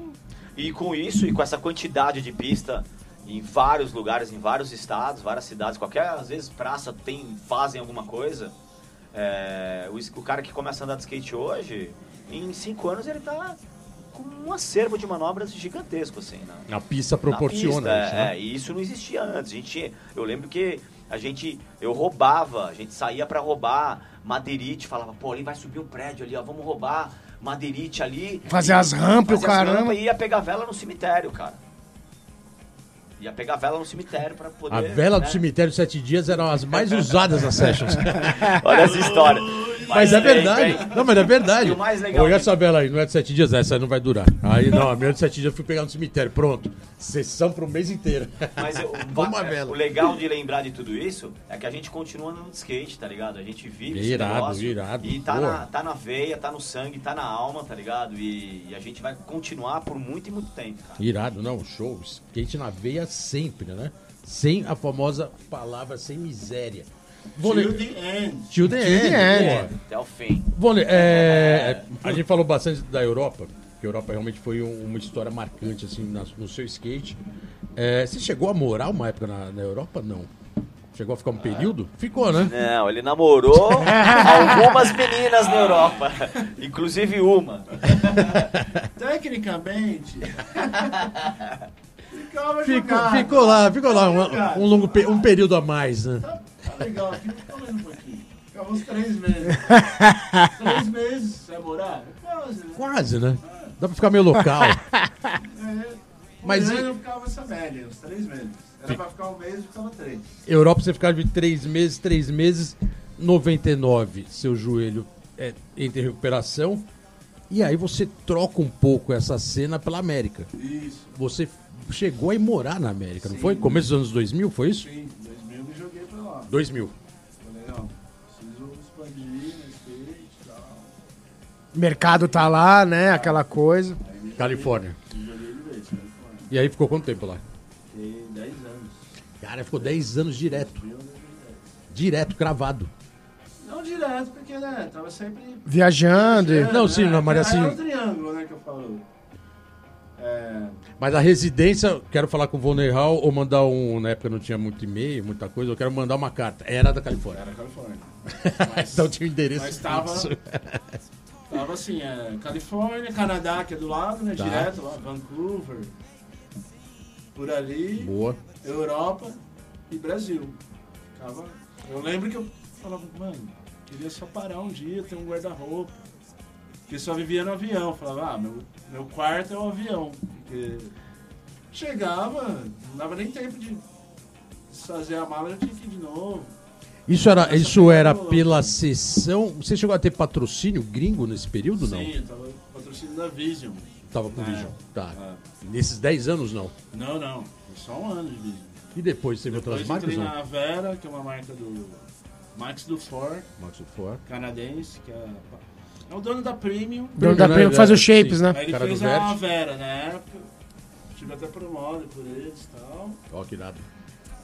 E com isso, e com essa quantidade de pista, em vários lugares, em vários estados, várias cidades, qualquer, às vezes, praça tem, fazem alguma coisa. É, o, o cara que começa a andar de skate hoje, em cinco anos ele tá com um acervo de manobras gigantesco, assim, né? A pista Na proporciona pista, isso, é, né? é, e isso não existia antes. A gente, eu lembro que a gente, eu roubava, a gente saía pra roubar madeirite, falava, pô, ali vai subir um prédio ali, ó, vamos roubar madeirite ali. Fazer as rampas, o caramba. rampas e ia pegar vela no cemitério, cara. Ia pegar vela no cemitério pra poder... A vela do né? cemitério de sete dias eram as mais usadas nas sessions. Olha as histórias. Mas é tem, verdade. tem. Não, mas é verdade. E o mais legal Olha que- essa vela aí, não é de sete dias, essa aí não vai durar. Aí não, a minha de sete dias eu fui pegar no cemitério. Pronto. Sessão pro mês inteiro. Mas eu- Uma o, vela. o legal de lembrar de tudo isso é que a gente continua de skate, tá ligado? A gente vive Irado, negócio irado. E tá Pô. na, tá na veia, tá no sangue, tá na alma, tá ligado? E, e a gente vai continuar por muito e muito tempo, cara. Irado, não, show. Skate na veia sempre, né? Sem a famosa palavra sem miséria. Vou Till the end. Till the the end. end. pô. Até o fim. Vou ler. É, a gente falou bastante da Europa, que a Europa realmente foi um- uma história marcante assim no seu skate. É, você chegou a morar uma época na, na Europa? Não. Chegou a ficar um período? Ficou, né? Não, ele namorou algumas meninas na Europa. Inclusive uma. Tecnicamente. Ficou, ficou lá, ficou lá um, um longo um período a mais, né? Tá legal aqui, fica mais um pouquinho. Ficava uns três meses. três meses, você vai morar? Quase, né? Quase, né? Dá pra ficar meio local. É, Mas e- eu ficava essa média, uns três meses. Era pra ficar um mês, eu ficava três. Europa você ficava de três meses, três meses, 99, seu joelho é, entra em recuperação. E aí você troca um pouco essa cena pela América. Isso. Você chegou a ir morar na América, não foi? Começo dos anos 2000, foi isso? Sim, 2000 eu me joguei pra lá. 2000. Falei, não, preciso expandir no skate e tal. Mercado tá lá, né? Aquela coisa. Califórnia. Né? E aí ficou quanto tempo lá? Fiquei 10 anos. Cara, ficou 10 anos direto. Direto, cravado. Não direto, porque, né, tava sempre... Viajando. e- Não, sim, não, mas assim- É o triângulo, né, que eu falo. É... Mas a residência, quero falar com o Von Hall ou mandar um. Na época não tinha muito e-mail, muita coisa, eu quero mandar uma carta. Era da Califórnia. Era Califórnia. Então tinha o endereço. Mas tava, fixo. tava assim, é, Califórnia, Canadá, que é do lado, né? Tá. Direto lá, Vancouver, por ali, Boa. Europa e Brasil. Ficava, eu lembro que eu falava, mano, queria só parar um dia, ter um guarda-roupa. Porque só vivia no avião. Falava, ah, meu, meu quarto é o avião. Porque chegava, não dava nem tempo de fazer a mala, eu tinha que ir de novo. Isso era, isso era pela sessão. Você chegou a ter patrocínio gringo nesse período? Não. Sim, eu tava patrocínio da Vision. Tava com É. Vision. Tá. É. Nesses 10 anos, não. Não, não. Foi só um ano de Vision. E depois teve Depois outras marcas? entrei Não? na Vera, que é uma marca do Max Dufour, Max For. canadense, que é, é o dono da Premium. Dono da né? Premium que faz os Sim. shapes, né? Aí ele Cara fez do a Vert. Vera na época. Tive até promoda por eles e tal. Ó, que nada.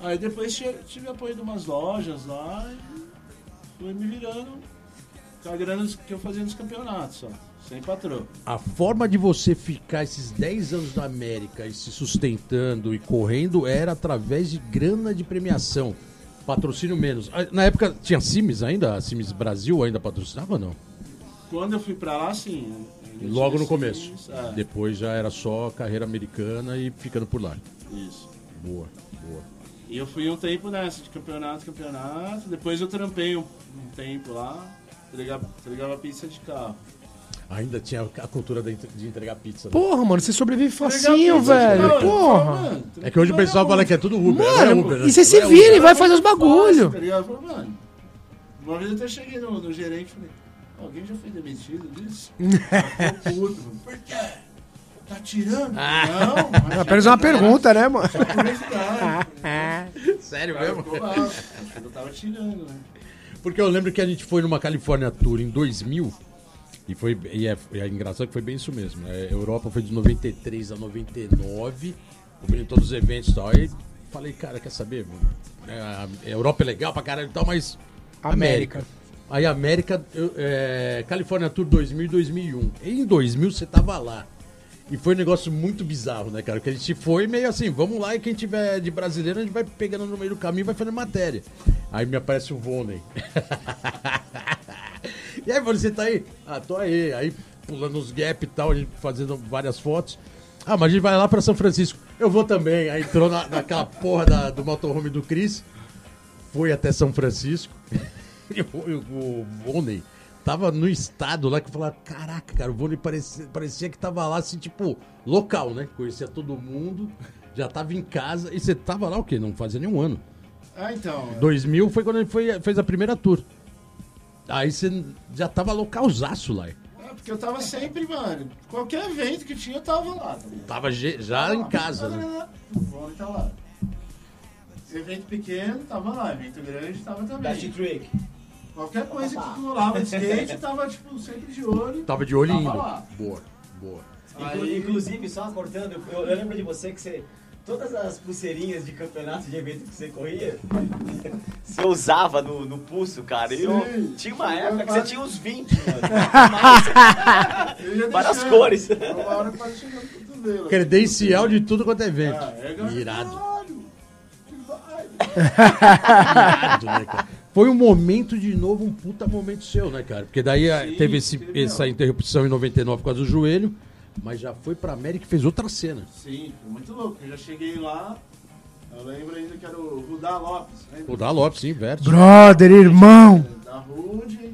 Aí depois tive, tive apoio de umas lojas lá e fui me virando com a grana que eu fazia nos campeonatos, só. Sem patrão. A forma de você ficar esses 10 anos na América e se sustentando e correndo era através de grana de premiação. Patrocínio menos. Ah, Na época tinha Sims ainda? A Sims Brasil ainda patrocinava ou não? Quando eu fui pra lá, sim. Logo no começo. É, Depois já era só carreira americana e ficando por lá. isso. Boa, boa. E eu fui um tempo nessa, de campeonato, campeonato. Depois eu trampei um, um tempo lá, entregava, entregava pizza de carro. Ainda tinha a cultura de de entregar pizza. né? Porra, mano, você sobrevive facinho, velho. Porra. Mano, É que hoje o pessoal fala que é tudo Uber. não é Mano, Uber, né? e você se é vira e vai fazer os bagulho. Tá ligado? Eu falei, mano, uma vez eu até cheguei no, no gerente e falei, alguém já foi demitido disso? Puto. Por quê? Tá tirando? Não, mas É apenas uma pergunta, né, mano? só curiosidade. Sério cara mesmo? ficou eu tava tirando, né? Porque eu lembro que a gente foi numa California Tour em 2000 e foi e é, é engraçado que foi bem isso mesmo. né? Europa foi de 93 a 99, cobrindo todos os eventos e tal. Aí falei, cara, quer saber? É, a Europa é legal pra caralho e tal, mas América. Aí América, é, California Tour 2000 e 2001. Em 2000 você tava lá. E foi um negócio muito bizarro, né, cara? Que a gente foi meio assim, vamos lá e quem tiver de brasileiro a gente vai pegando no meio do caminho e vai fazendo matéria. Aí me aparece o Vônei. e aí, você tá aí? Ah, tô aí. Aí pulando os gap e tal, a gente fazendo várias fotos. Ah, mas a gente vai lá pra São Francisco. Eu vou também. Aí entrou na, naquela porra da- do motorhome do Cris. Foi até São Francisco. o, o, tava no estado lá que eu falava, caraca, cara, o Vônei parecia, parecia que tava lá assim, tipo, local, né? Conhecia todo mundo, já tava em casa. E você tava lá o quê? Não fazia nenhum ano. Ah, então. 2000 foi quando ele foi, fez a primeira tour. Aí você já tava localzaço lá. É porque eu tava sempre, mano. Qualquer evento que tinha, eu tava lá. Tá? Tava já em casa, né? O Vôlei tá lá. Evento pequeno, tava lá. Evento grande, tava Dash também. Trick. Qualquer coisa que rolava de skate, tava, tipo, sempre de olho. Tava de olho Tava indo. lá. Boa, boa. Aí- Inclusive, só cortando, eu, eu lembro de você que você. Todas as pulseirinhas de campeonato de evento que você corria, você usava no, no pulso, cara. E eu, Sim. tinha uma época que você tinha uns 20, mano. Várias cores. Uma hora quase chegando no cotovelo. Credencial de tudo quanto é evento. Ah, é, Irado. Caralho, que vibe. Irado, né, cara? Foi um momento de novo, um puta momento seu, né, cara? Porque daí ah, Sim, teve esse- teve essa interrupção em 99 por causa do joelho, mas já foi pra América e fez outra cena. Sim, foi muito louco. Eu já cheguei lá, eu lembro ainda que era o Rudá Lopes. Lembra? Da Lopes, sim, Vert. Brother, irmão. Da Rude.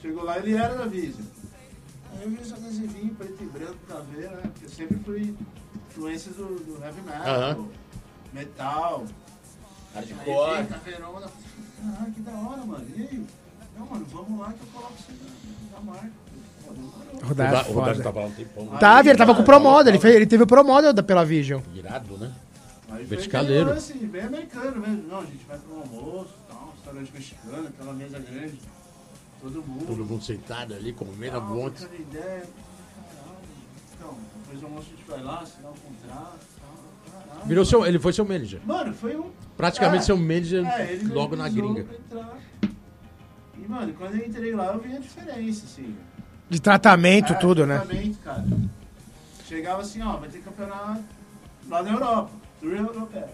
Chegou lá, ele era da Vision. Aí eu vi os adesivinhos preto e branco pra ver, né? Porque eu sempre fui influência do, do heavy metal, Aham. metal. Hardcore. Aí, caveirona. Caralho, que da hora, mano. E aí? Não, mano, vamos lá que eu coloco você na, na marca. O Rodar da- é tava lá um tempão. né? Tava, ele tava com o Pro Model, ele, fez- ele teve o Pro Model da, pela Vision. Irado, né? Aí foi Verticaleiro. aquele lance bem americano mesmo. Não, a gente vai pro almoço, tal, um restaurante mexicano, aquela mesa grande. Todo mundo. Todo mundo sentado ali, comendo a monte. ideia. Caralho. Então, depois do almoço a gente vai lá, assinar o contrato. Virou seu, ele foi seu manager. Mano, foi um. Praticamente É, seu manager é, ele me logo na gringa. pra entrar. E, mano, quando eu entrei lá, eu vi a diferença, assim. De tratamento, É, tudo, né? tratamento, cara. Chegava assim, ó, vai ter campeonato lá na Europa, tour europeia.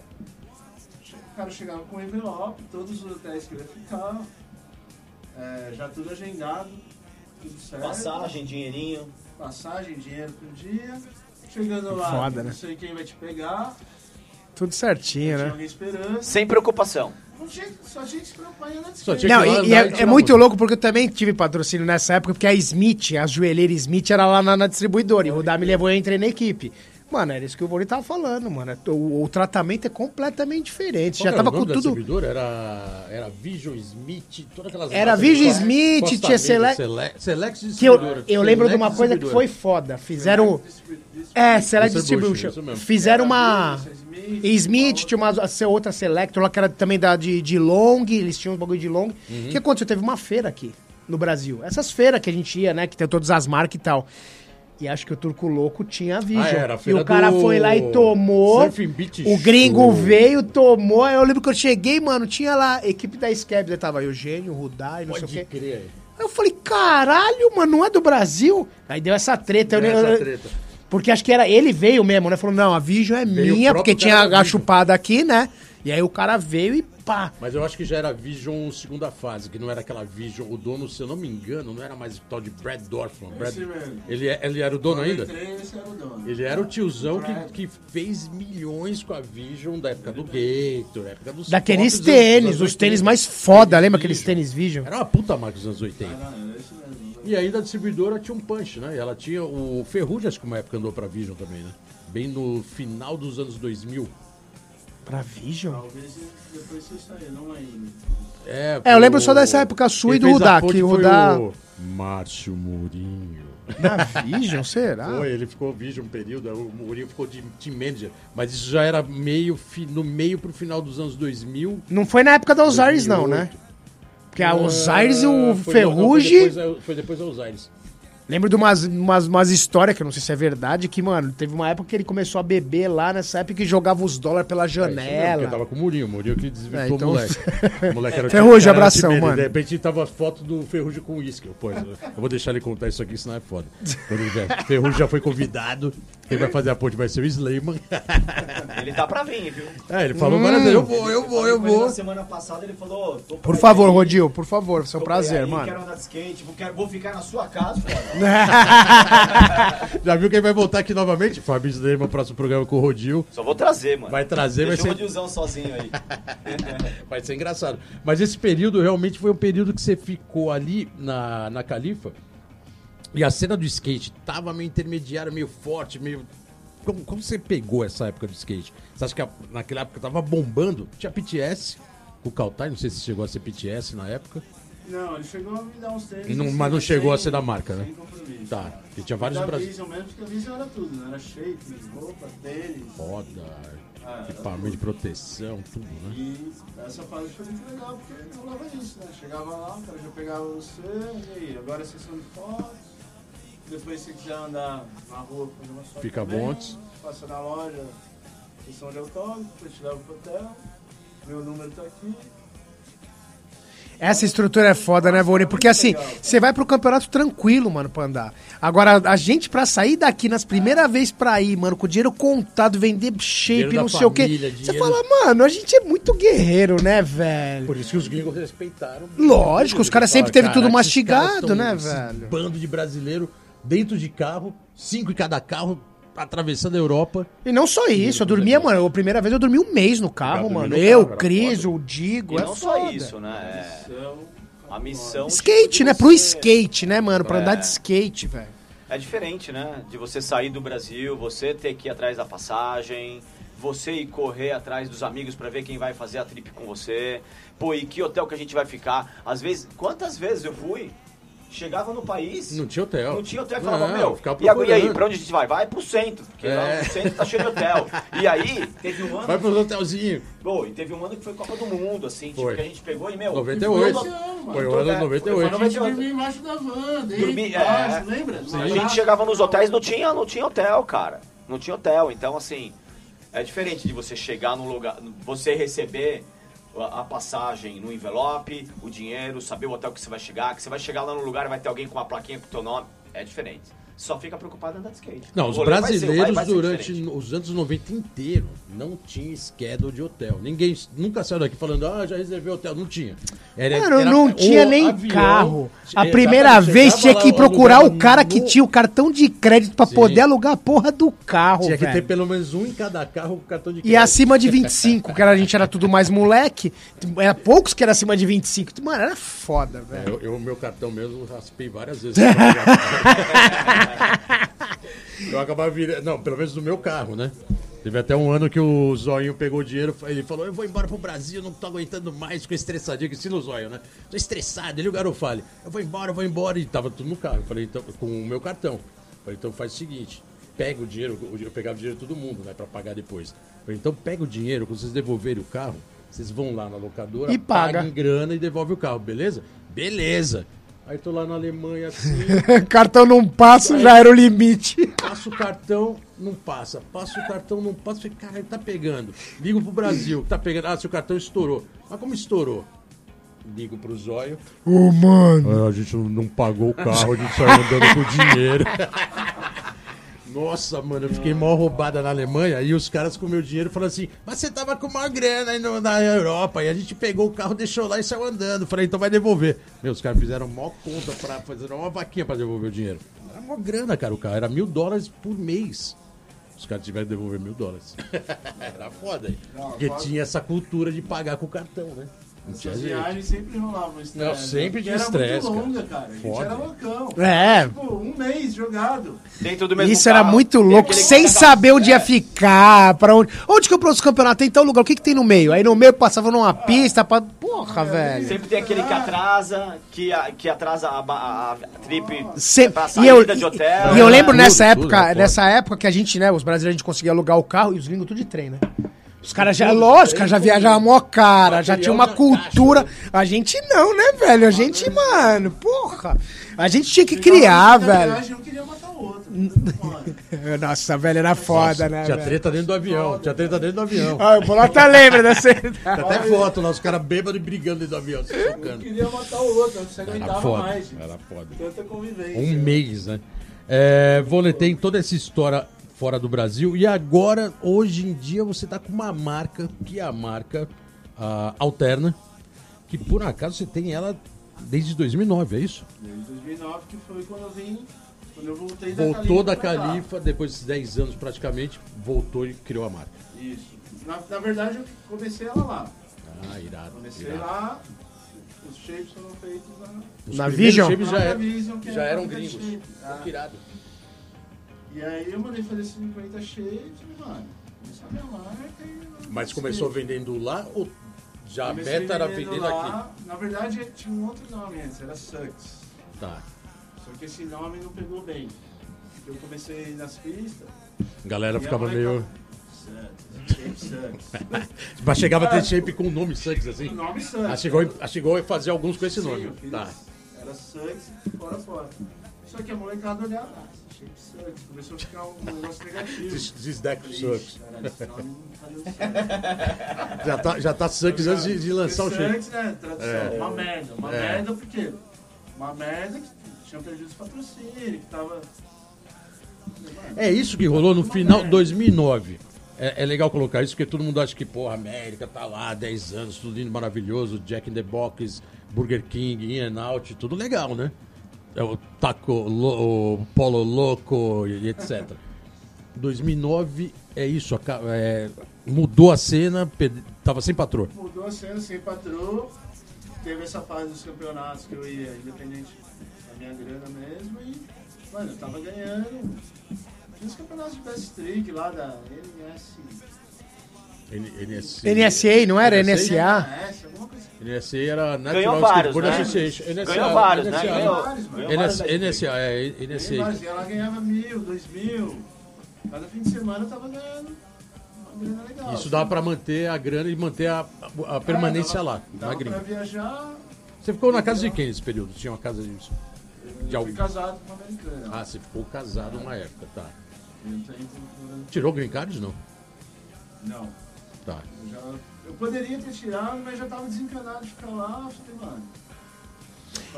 O cara chegava com um envelope, todos os hotéis que eu ia ficar, é, já tudo agendado, tudo certo. Passagem, dinheirinho. Passagem, dinheiro por dia. Chegando lá, Foda, não né? sei quem vai te pegar, Tudo certinho, tinha né? Sem preocupação. Só andar de Só tinha Não, que ir lá e, e andar e é, tirar é muito louco porque eu também tive patrocínio nessa época, porque a Smith, a joelheira Smith, era lá na, na distribuidora. E o Rudá me levou e eu entrei na equipe. Mano, era isso que o Vôlei tava falando, mano. O, o tratamento é completamente diferente. Qual Já era tava o nome com da tudo. distribuidora? Era, era Vision Smith, todas aquelas Era marcas Vision de- Smith, Costa tinha Verde, Select- Sele- Select Que eu, Distribuidora. eu lembro de uma coisa que foi Distribuidora. foda. Fizeram. É, Select Distribution, Distribution. isso mesmo. Fizeram uma. Smith, E Smith tinha uma a outra Selector lá que era também da, de, de long, eles tinham um bagulho de long. Uhum. O que aconteceu? Teve uma feira aqui no Brasil. Essas feiras que a gente ia, né? Que tem todas as marcas e tal. E acho que o Turco Louco tinha a Vision. Ah, era e o cara do foi lá e tomou. O gringo Show. veio, tomou. Aí eu lembro que eu cheguei, mano, tinha lá a equipe da Scabs. Aí tava Eugênio, Rudai, não Pode sei o quê. crer. Aí eu falei, caralho, mano, não é do Brasil? Aí deu essa treta. eu- Essa eu- treta. Porque acho que era ele veio mesmo, né? Falou, não, a Vision é Veio minha, porque tinha a chupada aqui, né? E aí o cara veio e pá. Mas eu acho que já era Vision segunda fase, que não era aquela Vision. O dono, se eu não me engano, não era mais o tal de Brad Dorfman. Brad, Esse mesmo. ele, é- ele era o dono ainda? entrei, esse era o dono. Ele era o tiozão Brad. que, que fez milhões com a Vision da época do Gator, da época dos Daqueles tênis, os 80. tênis mais foda, lembra aqueles tênis Vision? Era uma puta marca dos anos 80. Ah, era esse mesmo. E aí da distribuidora tinha um punch, né? E ela tinha o Ferrugem, acho que uma época andou pra Vision também, né? Bem no final dos anos 2000. Pra Vision? Talvez depois você saia, não lembro. É, É, eu lembro o- só dessa época sua e do Rudá, que o Rudá- o Márcio Mourinho. Na Vision, será? Foi, ele ficou Vision um período, o Mourinho ficou de team manager. Mas isso já era meio, fi- no meio pro final dos anos 2000. Não foi na época da Osiris, não, né? Porque a Osiris e o Ah, Ferrugem. Foi depois, foi depois da Osiris. Lembro de umas, umas, umas histórias, que eu não sei se é verdade, que, mano, teve uma época que ele começou a beber lá, nessa época que jogava os dólares pela É janela. porque tava com o Murinho, o Murinho que desvirtou É, então- o moleque. O moleque era o Ferrugem, era abração, dele. mano. De repente tava as fotos do Ferrugem com uísque. Pô, eu vou deixar ele contar isso aqui, senão é foda. Ferrugem já foi convidado. Quem vai fazer a ponte vai ser o Slayman. Ele tá pra vir, viu? É, ele falou várias vezes, eu vou, eu vou, eu vou. Na semana passada ele falou... tô Por favor, Rodil, por favor, foi um prazer, aí, mano. Quero andar de skate, vou, quero- vou ficar na sua casa, foda. Já viu quem vai voltar aqui novamente? Fabio Slayman, próximo programa com o Rodil. Só vou trazer, mano. Vai trazer, vai Deixa o ser- Rodilzão sozinho aí. Vai ser engraçado. Mas esse período realmente foi um período que você ficou ali na, na Califa. E a cena do skate tava meio intermediária, meio forte, meio. Como, como você pegou essa época do skate? Você acha que a- naquela época tava bombando? Tinha PTS, o Kautai, não sei se chegou a ser PTS na época. Não, ele chegou a me dar uns tênis. Não- assim, mas não chegou a sem- ser da marca, né? sem compromisso. Tá, porque tinha vários brasileiros. Vision mesmo, porque a Vision era tudo, né? Era shape, roupa, tênis. Foda, Ah, equipamento de proteção, tudo, né? E essa fase foi muito legal, porque rolava isso, né? Chegava lá, o cara já pegava você, e aí, agora é sessão de fotos. Depois, se quiser andar na rua, fazer uma foto Fica também, bons. Passa na loja, sessão de autógrafo, depois te leva pro hotel. Meu número tá aqui. Essa estrutura é foda, né, Vone? Porque assim, você vai pro campeonato tranquilo, mano, pra andar. Agora, a gente, pra sair daqui nas primeiras vezes pra ir, mano, com o dinheiro contado, vender shape, não sei o quê. família, Você fala, mano, a gente é muito guerreiro, né, velho? Por isso que os gringos respeitaram. Lógico, os caras sempre teve tudo mastigado, né, velho? Bando de brasileiro dentro de carro, cinco em cada carro, atravessando a Europa. E não só isso, eu dormia, mano, a primeira vez eu dormi um mês no carro, mano. no Eu, carro, Cris, foda. o Digo, E é não foda. só isso, né? É, a missão... Skate, né? de Pro você- skate, né, mano? Pra É. andar de skate, velho. É diferente, né? De você sair do Brasil, você ter que ir atrás da passagem, você ir correr atrás dos amigos pra ver quem vai fazer a trip com você. Pô, e que hotel que a gente vai ficar? Às vezes, quantas vezes eu fui? Chegava no país, Não tinha hotel. não tinha hotel, eu falava, Não, meu, e, agora- e aí, pra onde a gente vai? Vai pro centro, porque lá É. no centro tá cheio de hotel. E aí, teve um ano, Vai pros hotelzinhos. pô, e teve um ano que foi Copa do Mundo, assim, tipo, que a gente pegou e, meu... 98. foi no- Foi o ano no- 98. foi a gente dormia embaixo da van, dentro, Dormi- embaixo, é. lembra? A gente chegava nos hotéis, não tinha, não tinha hotel, cara. Não tinha hotel. Então, assim, é diferente de você chegar num lugar, você receber a, passagem no envelope, o dinheiro, saber o hotel que você vai chegar, que você vai chegar lá no lugar e vai ter alguém com uma plaquinha com o teu nome. É diferente. Só fica preocupado em andar de skate. Não, os rolê vai ser- brasileiros vai- vai durante os anos 90 inteiro não tinha schedule de hotel. Ninguém nunca saiu daqui falando, ah, já reservei hotel. Não tinha. Era, Mano, era não tinha nem avião, carro. A primeira vez tinha lá, que procurar o cara no- que tinha o cartão de crédito pra Sim. poder alugar a porra do carro, Tinha que ter velho. pelo menos um em cada carro com cartão de E crédito. acima de 25, que era, a gente era tudo mais moleque. Era poucos que era acima de 25. Mano, era foda, É, velho. Eu, eu, meu cartão mesmo, raspei várias vezes. eu acabava virando. Não, pelo menos no meu carro, né? Teve até um ano que o Zóio pegou o dinheiro ele falou: Eu vou embora pro Brasil, não tô aguentando mais, ficou estressadinho, que estilo Zóio, né? Tô estressado. Ele o garoto fale: Eu vou embora, eu vou embora. E tava tudo no carro. Eu falei: então, Com o meu cartão. Eu falei: Então faz o seguinte: pega o dinheiro, o- eu pegava o dinheiro de todo mundo, né? Pra pagar depois. Eu falei: Então pega o dinheiro, quando vocês devolverem o carro, vocês vão lá na locadora, E paga. paguem grana e devolve o carro, beleza? Beleza. Aí tô lá na Alemanha assim, cartão não passa, já era o limite. passo o cartão, não passa. Passo o cartão, não passa. Falei, cara, ele tá pegando. Ligo pro Brasil, tá pegando. Ah, seu cartão estourou. Mas como estourou? Ligo pro zóio. Ô, mano. a gente não, não pagou o carro, a gente saiu andando com dinheiro. Nossa, mano, eu fiquei mó roubada na Alemanha e os caras com o meu dinheiro falaram assim: Mas você tava com uma grana aí no- na Europa e a gente pegou o carro, deixou lá e saiu andando. Falei, então vai devolver. Meu, os caras fizeram mó conta pra fazer uma vaquinha pra devolver o dinheiro. Era mó grana, cara, o carro. Era mil dólares por mês. Os caras tiveram que devolver mil dólares. Era foda aí. Porque tinha essa cultura de pagar com o cartão, né? Não tinha Essas jeito. viagens sempre rolavam estresse. Não, sempre porque tinha era estresse, muito cara. longa, cara. A gente era loucão. É. Tipo, um mês jogado. Dentro do mesmo Isso era carro, muito tem louco, sem saber onde ia É. ficar, pra onde. Onde que eu produzo campeonato? Tem tal lugar, o que que tem no meio? Aí no meio passava numa pista pra. Porra, velho. Sempre tem aquele que atrasa, que, a- que atrasa a, a, a trip Sem- pra e eu, saída de hotel. e eu lembro Tudo, nessa tudo, época, é foda. nessa época que a gente, né, os brasileiros a gente conseguia alugar o carro e os gringos tudo de trem, né? Os caras já, lógico, já viajavam mó cara, já tinha uma cultura. caixa, A gente não, né, velho? A gente, mano, porra. A gente tinha que criar, velho. viagem, queria matar o outro. Não pode. Nossa, velho, era foda, né? Tinha velho? treta dentro do avião. Tinha treta dentro do avião. Ah, o Bolota lembra dessa. Tem até foto lá, os caras bêbados e brigando dentro do avião, se chocando. queria matar o outro, você Era aguentava foda, mais. gente. era foda. Tanta convivência. Um mês, né? É, tem toda essa história fora do Brasil e agora, hoje em dia, você tá com uma marca, que é a marca ah, Alterna, que por acaso você tem ela desde 2009, é isso? Desde 2009, que foi quando eu vim, quando eu voltei da Voltou da pra cá. Califa, depois de 10 anos praticamente, voltou e criou a marca. Isso. Na, na verdade, eu comecei ela lá. Ah, irado. Comecei irado. lá, os shapes foram feitos lá. Os Na Vision? shapes já, na eram- Vision, que já era eram gringos. Ah. Que irado. E aí eu mandei fazer 50 shapes e, mano, começou a minha marca e... Mas começou vendendo lá ou já a meta era vendendo vendendo aqui? lá. Na verdade, tinha um outro nome antes, era Sucks. Tá. Só que esse nome não pegou bem. Eu comecei nas pistas. A galera a ficava meio. Sucks, shape Sucks. Mas chegava a ter shape com nome Sucks assim. O nome Sucks. Ah, chegou, ah, chegou a fazer alguns com esse Sim, nome. Tá. Era Sucks fora fora. Só que a molecada olhava, Sucks. Começou a ficar um negócio negativo. This, this deck Falei, sucks. "Ixi, caralho, esse nome não dando certo." Já tá, já tá Sucks antes de, de lançar o. Sucks, né? Tradução. É. Uma merda. Uma É. merda porque uma merda que tinha perdido os patrocínios, que tava. É isso que rolou no final de 2009. É, é legal colocar isso, porque todo mundo acha que, porra, América tá lá, 10 anos, tudo lindo, maravilhoso, Jack in the Box, Burger King, In and Out, tudo legal, né? É o Taco, Lo- o Polo Loco e etc. 2009 é isso, é, mudou a cena, tava sem patroa. Mudou a cena sem patrão. Teve essa fase dos campeonatos que eu ia independente da minha grana mesmo e, mano, eu tava ganhando. Tinha os campeonatos de best trick lá da NS. N- NS, NSA, não era? NSA? NS, alguma coisa assim. NSA era Natural Ganhou vários, Skateboard né? Association. NSA, Ganhou vários, né? NSA, Ganhou, vários, ganhou NS, vários da NSA, é, NSA. ela ganhava mil, dois mil. Cada fim de semana eu tava ganhando uma grana legal. Isso dá pra manter a grana e manter a, a- a permanência É, dava- lá, na Dava pra gringa. viajar. Você ficou na casa de quem nesse período? Tinha uma casa disso? De Eu algum? fui casado com uma americana. Ah, você ficou casado uma época, tá. Eu morando- Tirou green card? Não. Não. Tá. Eu, já, eu poderia ter tirado, mas já tava desencanado de ficar lá. Falei, mano.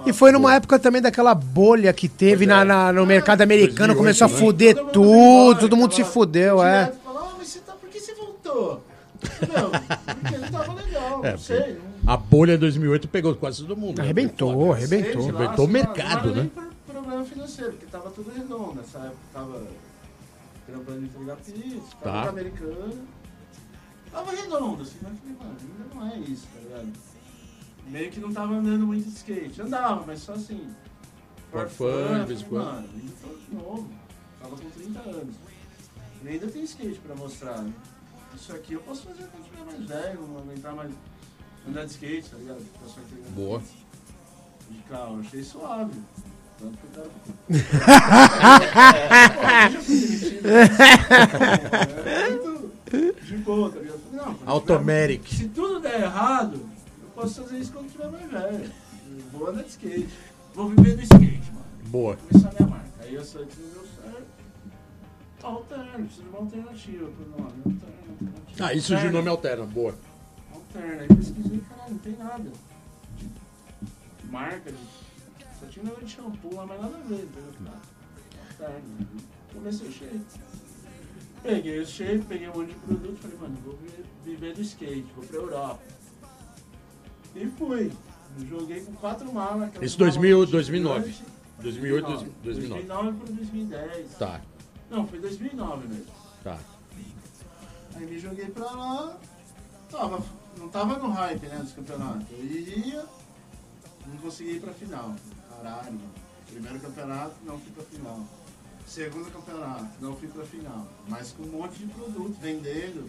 E foi numa época também daquela bolha que teve na, na- no mercado americano, 2008, começou a né? fuder Todo mundo tudo, embora, todo mundo se fudeu, é. falava, ah, mas você tá, por que você voltou? Não, porque ele tava legal, É, não sei. Não, A bolha 2008 pegou quase todo mundo. né? Arrebentou, foda. arrebentou. sei lá, Arrebentou o mercado, né? por problema financeiro, porque tava tudo redondo nessa época. Tava trampando em entregar pizza, tava Tá. americano. Tava redondo, assim, mas eu falei, mano, ainda não é isso, tá ligado? Meio que não tava andando muito de skate. Andava, mas só assim. For fun, de vez em quando. Mano, novo. Tava com 30 anos. E ainda tem skate pra mostrar, né? Isso aqui eu posso fazer quando tiver mais velho, não aguentar mais andar de skate, tá ligado? Ficar só entregando Boa. De carro, eu achei suave. Tanto que eu tava. Já fui demitido. É muito de boa, tá ligado? Eu falei, não, Automeric. Se tudo der errado, eu posso fazer isso quando tiver mais velho. Eu vou andar de skate. Vou viver do skate, mano. Boa. Começar a minha marca. Aí eu que não deu certo. Alterno, preciso de uma alternativa pro nome. Alterno. Ah, isso de Alterno. nome alterna. Boa. Alterna. Aí pesquisei, caralho, não tem nada. De marca, de... só tinha um negócio de shampoo lá, mas nada a ver, entendeu? Alterna. Comecei o shape. Peguei o shape, peguei um monte de produto, falei, mano, vou vi- viver do skate, vou pra Europa. E fui. Joguei com quatro malas. Isso 2000, malas 2009. gigantes. 2008, 2009. 2009. 2009 para 2010. Tá, Não, foi 2009 mesmo. tá. Aí me joguei pra lá. Tava, não tava no hype, né, dos campeonatos. Eu ia, não consegui ir pra final. Caralho, mano. Primeiro campeonato, não fui pra final. Segundo campeonato, não fui pra final. Mas com um monte de produto, vendendo.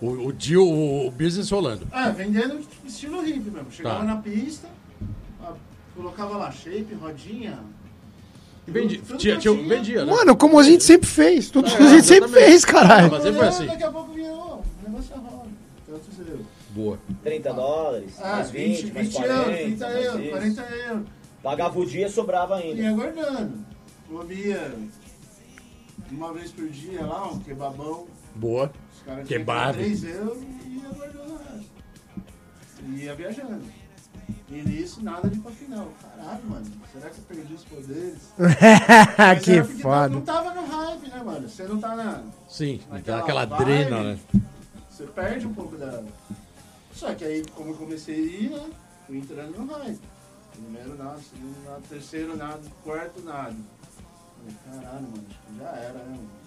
O, o deal, o, business rolando. É, vendendo estilo hippie mesmo. Chegava Tá. na pista, colocava lá shape, rodinha, Vendi, que tinha, tinha. vendia, né? Mano, como a gente sempre fez. Tudo que É, a gente sempre fez, caralho. Mas sempre foi assim. Daqui a pouco vinha, ó, o negócio é euros. Boa. 30 dólares, Ah, mais 20, 20, mais 20 40, euros, 30 mais euros, isso. 40 euros. Pagava o dia, sobrava ainda. Ia guardando. Comia uma vez por dia lá, um kebabão. Boa. Os caras Kebab. 3 euros e ia guardando o resto. E ia viajando. E nisso, nada de pra final. Caralho, mano, será que eu perdi os poderes? Mas que era porque foda. Não tava no hype, né, mano? Você não tá na. Sim, naquela aquela vibe, drena, né? Você perde um pouco da. Só que aí, como eu comecei a ir, né? Fui entrando no hype. Primeiro nada, segundo nada, terceiro nada, quarto nada. Falei, caralho, mano, acho que já era, né, mano?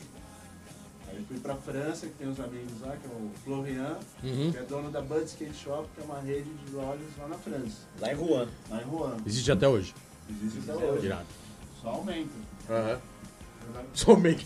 Aí fui pra França, que tem uns amigos lá, que é o Florian, Uhum. que é dono da Bud Skate Shop, que é uma rede de lojas lá na França, Lá em Rouen. lá em Rouen. Existe até hoje. Existe até hoje. Irado. Só aumenta. Somente.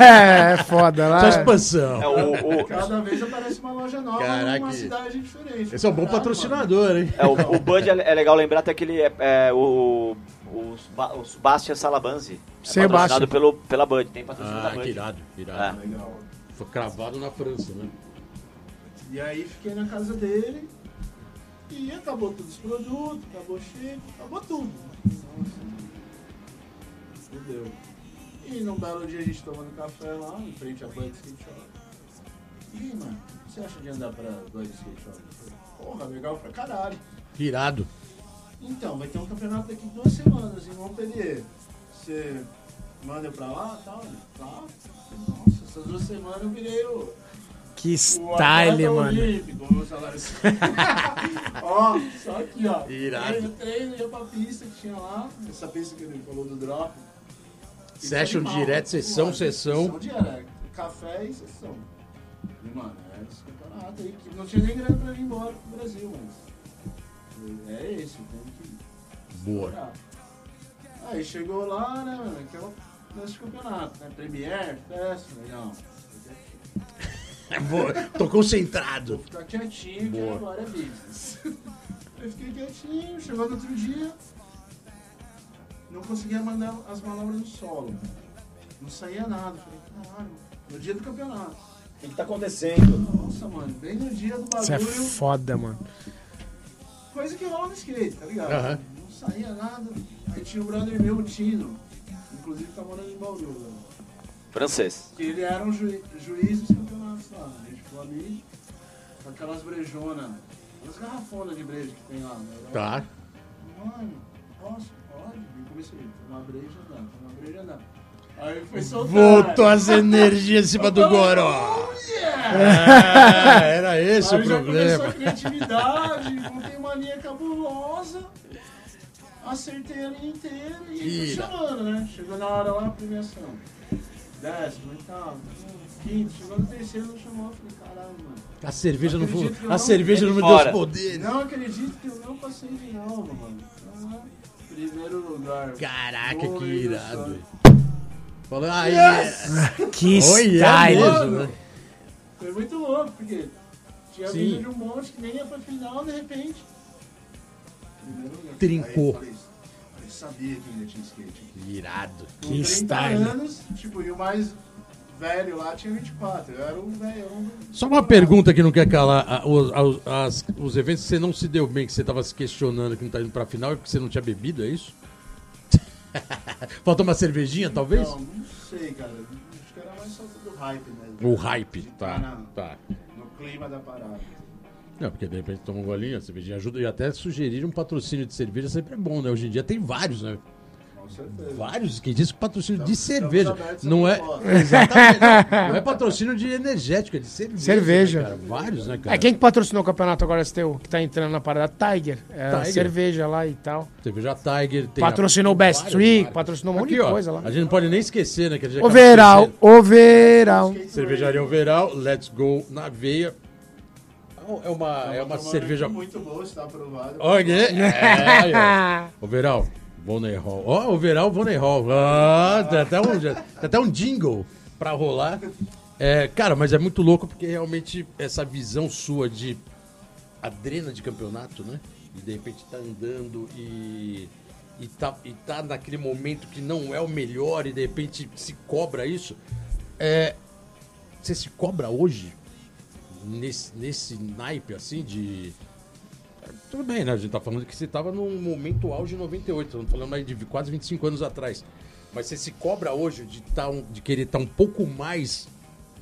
é, foda lá. Só expansão. É, o, o- Cada vez aparece uma loja nova Caraca. numa cidade diferente. Esse é um bom patrocinador, hein? É, o, o Bud é, é legal lembrar até que ele é, é o, o, Ba- o Sebastian Salabanzi. É Sebastian. patrocinado pelo, pela Bud, tem patrocínio da Ah, Bud. que irado, irado. É. Legal. Foi cravado na França, né? E aí fiquei na casa dele e acabou todos os produtos, acabou cheio, acabou tudo. Nossa, fudeu. E num belo dia a gente tomando café lá, em frente à Bud Skate Shop. E aí, mano, o que você acha de andar pra Bud Skate Shop? Porra, legal pra caralho. Irado. Então, vai ter um campeonato daqui duas semanas em Montpellier. Você manda eu pra lá e tal? Tá. Nossa, essas duas semanas eu virei o. Que O style, atleta mano. olímpico, vamos falar assim. ó, só aqui, ó. Irado. Treino, treino, ia pra pista que tinha lá. Essa pista que ele falou do drop. Session animal, direto, sessão, sessão. Sessão direto. Café e sessão. E, mano, é esse campeonato aí que não tinha nem grana pra ir embora pro Brasil, mas. É esse, tem que. Boa. explorar. Aí chegou lá, né, mano, aquela nesse campeonato, né? Premier, festa, não. Boa. Tô concentrado. Vou ficar quietinho, que Boa. agora é business. Eu fiquei quietinho, chegou no outro dia, não conseguia mandar as manobras no solo. Não saía nada. Falei, caralho, no dia do campeonato. O que, que tá acontecendo? Nossa, mano, bem no dia do Isso é bagulho, foda, mano. Coisa que rola no skate, tá ligado? Aham. Não saía nada. Aí tinha um brother meu, o Tino, inclusive tá morando em Bauru, né? Francês. que ele era um juiz, juiz dos campeonatos lá. A gente ficou ali com aquelas brejonas, aquelas garrafonas de breja que tem lá. Né? Tá. Mano, posso? Pode? E comecei, tomar breja, andar, tomar breja, andar. Aí foi soltando. Voltou as energias em cima do Goró. É, era esse Aí o já começou problema. a criatividade, montei uma linha cabulosa, acertei a linha inteira e aí fui Ira. chamando, né? Chegou na hora lá a premiação. Décimo, oitavo, quinto, chegou no terceiro, não chamou, eu falei, caralho, mano. A cerveja não foi. que A não- cerveja não me deu Fora. os poderes. Não acredito que eu não passei de novo, mano. Ah, primeiro lugar. Caraca, que irado. Falou, aí. Que é style. mesmo, Mano, né? Foi muito louco, porque tinha Sim. vindo de um monte que nem ia pra final, de repente. Primeiro lugar. Trincou. Aí falei, sabia que ainda tinha skate. Irado. Com Que 30 style. anos, tipo, e o mais velho lá tinha 24. Eu era o velho. Só uma pergunta que não quer calar. Os, as- as- os eventos que você não se deu bem, que você tava se questionando que não tá indo pra final, é porque você não tinha bebido, é isso? Faltou uma cervejinha, talvez? Não, não sei, cara. Acho que era mais só do hype mesmo. O hype, tá. na- Tá. No clima da parada. Não, porque de repente toma um golinho, a cervejinha ajuda. E até sugerir um patrocínio de cerveja sempre é bom, né? Hoje em dia tem vários, né? Com certeza. Vários que dizem que patrocínio de Estamos cerveja. Não é. proposta. Exatamente. Não, não é patrocínio de energético, é de cerveja. Cerveja. né, cara? Vários, né, cara? É, quem que patrocinou o campeonato agora, esse teu, que tá entrando na parada? Tiger. É, Tiger. cerveja lá e tal. Cerveja Tiger. Tem Patrocinou a- o Best Trick, patrocinou um monte Aqui, de ó, coisa lá. A gente não pode nem esquecer, né? Que a gente O acaba Veral, esquecendo. o Veral. Cervejaria Overal, Let's Go na veia. É uma, é uma tomando cerveja. Muito boa, está aprovado. Olha, é, é. Overal, Vonner Hall. Ó, Overal, Vonner Hall. Ah, tem até um, tem até um jingle pra rolar. É, cara, mas é muito louco porque realmente essa visão sua de adrena de campeonato, né? E de repente tá andando e e tá, e tá naquele momento que não é o melhor e de repente se cobra isso, é, você se cobra hoje nesse, nesse naipe assim de. Tudo bem, né? A gente tá falando que você tava num momento auge em 98, estamos falando aí de quase 25 anos atrás. Mas você se cobra hoje de, tá um, de querer estar um pouco mais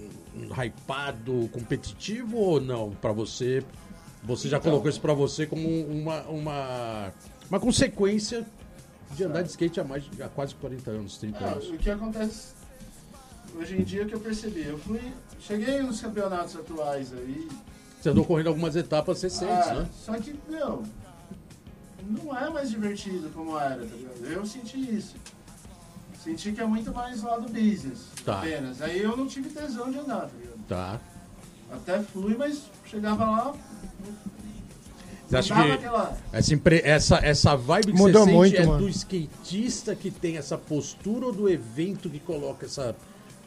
hum, hypado, competitivo ou não? Pra você, você já colocou isso pra você como uma, uma, uma consequência de andar de skate há, mais, há quase 40 anos, 30 Ah, anos. o que acontece hoje em dia que eu percebi, eu fui, cheguei nos campeonatos atuais aí, Você andou correndo algumas etapas recentes, ah, né? só que, meu, não é mais divertido como era, tá ligado? Eu senti isso. Senti que é muito mais lá do business, Tá. apenas. Aí eu não tive tesão de andar, tá ligado? Tá. Até fui, mas chegava lá, Você acha que aquela... essa, impre- essa, essa vibe que Mudou você sente muito, é mano. do skatista que tem essa postura ou do evento que coloca essa,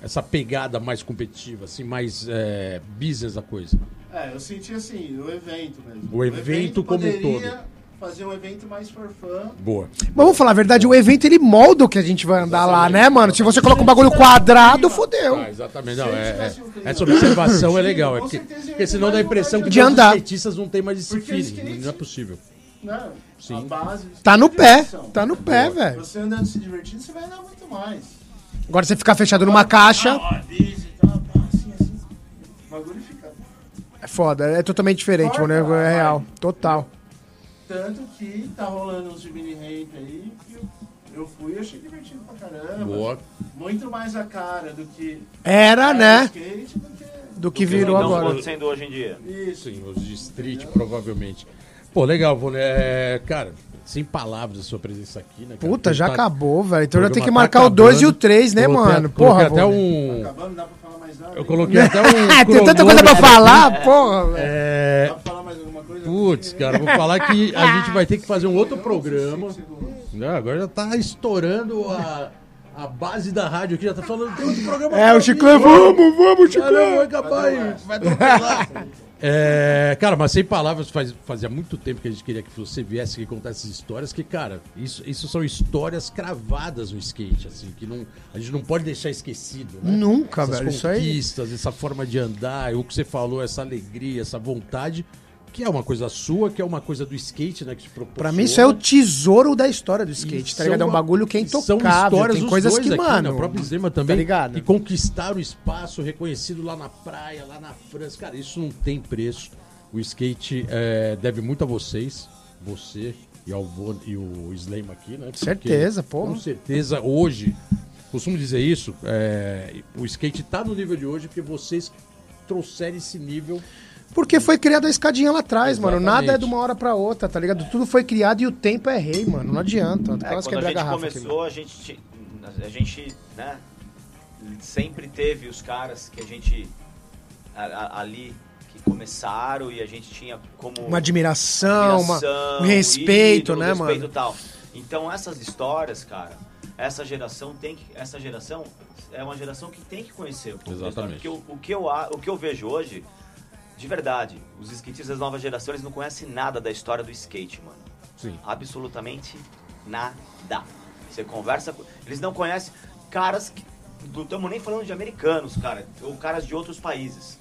essa pegada mais competitiva, assim, mais é, business a coisa? É, eu senti assim, o evento mesmo. O evento como um poderia fazer um evento mais for fun. Boa. Mas vamos falar a verdade, o evento ele molda o que a gente vai andar lá, né, mano? Se você coloca um bagulho quadrado, fodeu. Ah, exatamente. Não, é, é- essa observação é legal. É porque, porque senão dá a impressão que de todos os andar. skatistas não tem mais esse o feeling. Não é possível. Né? Sim. A base. Tá no pé, tá no pé, velho. Você andando se divertindo, você vai andar muito mais. Agora você ficar fechado numa caixa, Ah, ó, tá, assim, assim. O bagulho fica. É foda, é totalmente diferente, mano, é real, total. Tanto que tá rolando uns de mini ramp aí. que eu, fui e achei divertido pra caramba. Boa. Muito mais a cara do que. Era, né? Skate do que. Do que virou não agora. acontecendo hoje em dia. Isso. Sim, os de street, provavelmente. Pô, legal, Vô, é, cara, sem palavras a sua presença aqui, né? cara? Puta, já Tá- acabou, velho. Então já tem que programa marcar tá o 2 e o acabando. 3, né, Coloquei- mano? coloquei Porra, até vô. um. Acabando, não dá pra falar mais nada. Eu coloquei até um. tem tanta coisa pra falar, porra, velho. É. Dá pra falar mais alguma coisa? Putz, cara, vou falar que a gente vai ter que fazer um outro programa. Não, agora já tá estourando a, a base da rádio aqui, já tá falando tem outro programa. É, o Chiclã, mim. vamos, vamos, Chiclã. vai capaz, vai atropelar. É, cara, mas sem palavras, faz, fazia muito tempo que a gente queria que você viesse aqui contar essas histórias, que, cara, isso, isso são histórias cravadas no skate, assim, que não, a gente não pode deixar esquecido, né? Nunca, Essas velho. Isso aí. conquistas, essa forma de andar, o que você falou, essa alegria, essa vontade, que é uma coisa sua, que é uma coisa do skate, né, que te proporciona. Pra mim, isso é o tesouro da história do skate, tá ligado? É um bagulho que é e são intocável. histórias Tem coisas que, aqui, mano. né? O próprio Zema também. Tá ligado? Que conquistaram espaço reconhecido lá na praia, lá na França. Cara, isso não tem preço. O skate é, deve muito a vocês, você e, ao e o Slame aqui, né? Porque, Certeza, porra. Com certeza, hoje, costumo dizer isso, é, o skate tá no nível de hoje porque vocês trouxeram esse nível. Porque foi criada a escadinha lá atrás, mano. Nada é Exatamente. de uma hora pra outra, tá ligado? Tudo foi criado e o tempo é rei, mano. Não adianta. É, quando a quebrar gente garrafa aqui, começou, a gente, a gente, né, sempre teve os caras que a gente a- a- ali que começaram e a gente tinha como Uma admiração, uma- admiração, um respeito, ídolo, né, respeito mano? tal. Então essas histórias, cara, essa geração tem que, essa geração é uma geração que tem que conhecer história, Exatamente. porque o, o que eu a- o que eu vejo hoje, de verdade, os skatistas das novas gerações não conhecem nada da história do skate, mano Sim. absolutamente nada. Você conversa com. Eles não conhecem caras que. Não estamos nem falando de americanos, cara, ou caras de outros países.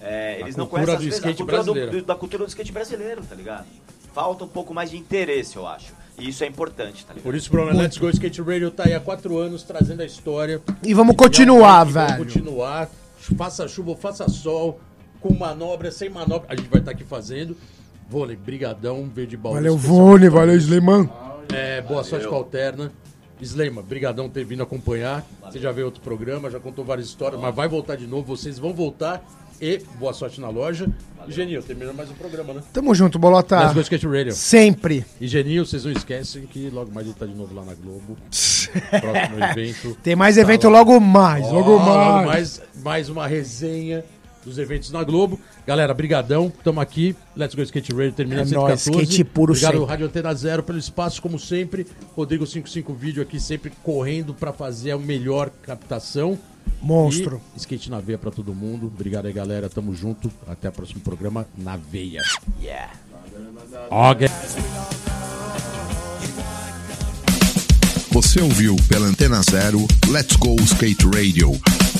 É, eles não conhecem do às vezes, skate a cultura do- brasileiro. do- da cultura do skate brasileiro, tá ligado? Falta um pouco mais de interesse, eu acho. E isso é importante, tá ligado? Por isso o programa Let's Go Skate Radio tá aí há quatro anos trazendo a história. E vamos continuar, E vamos velho. continuar. Faça chuva ou faça sol, com manobra, sem manobra. A gente vai estar aqui fazendo. Vôlei, brigadão, veio de baú. Valeu. Vone, valeu, Sleiman. É, boa sorte com a Alterna. Slema, brigadão ter vindo acompanhar. Você já veio outro programa, já contou várias histórias, mas vai voltar de novo, vocês vão voltar. E boa sorte na loja. E Genil, terminando mais um programa, né? Tamo junto, Bolota. Go Skate Radio. Sempre. E Genil, vocês não esquecem que logo mais ele tá de novo lá na Globo. Próximo evento. Tem mais Tá evento lá. logo mais, Ó, logo mais. mais. Mais uma resenha dos eventos na Globo. Galera, brigadão. Tamo aqui. Let's Go Skate Radio termina É 114. nóis, skate puro Obrigado, sempre. Rádio Antena Zero, pelo espaço, como sempre. Rodrigo 55 Vídeo aqui sempre correndo pra fazer a melhor captação. Monstro. E skate na veia pra todo mundo. Obrigado aí, galera. Tamo junto. Até o próximo programa na veia. Yeah. Ok. Você ouviu pela Antena Zero Let's Go Skate Radio.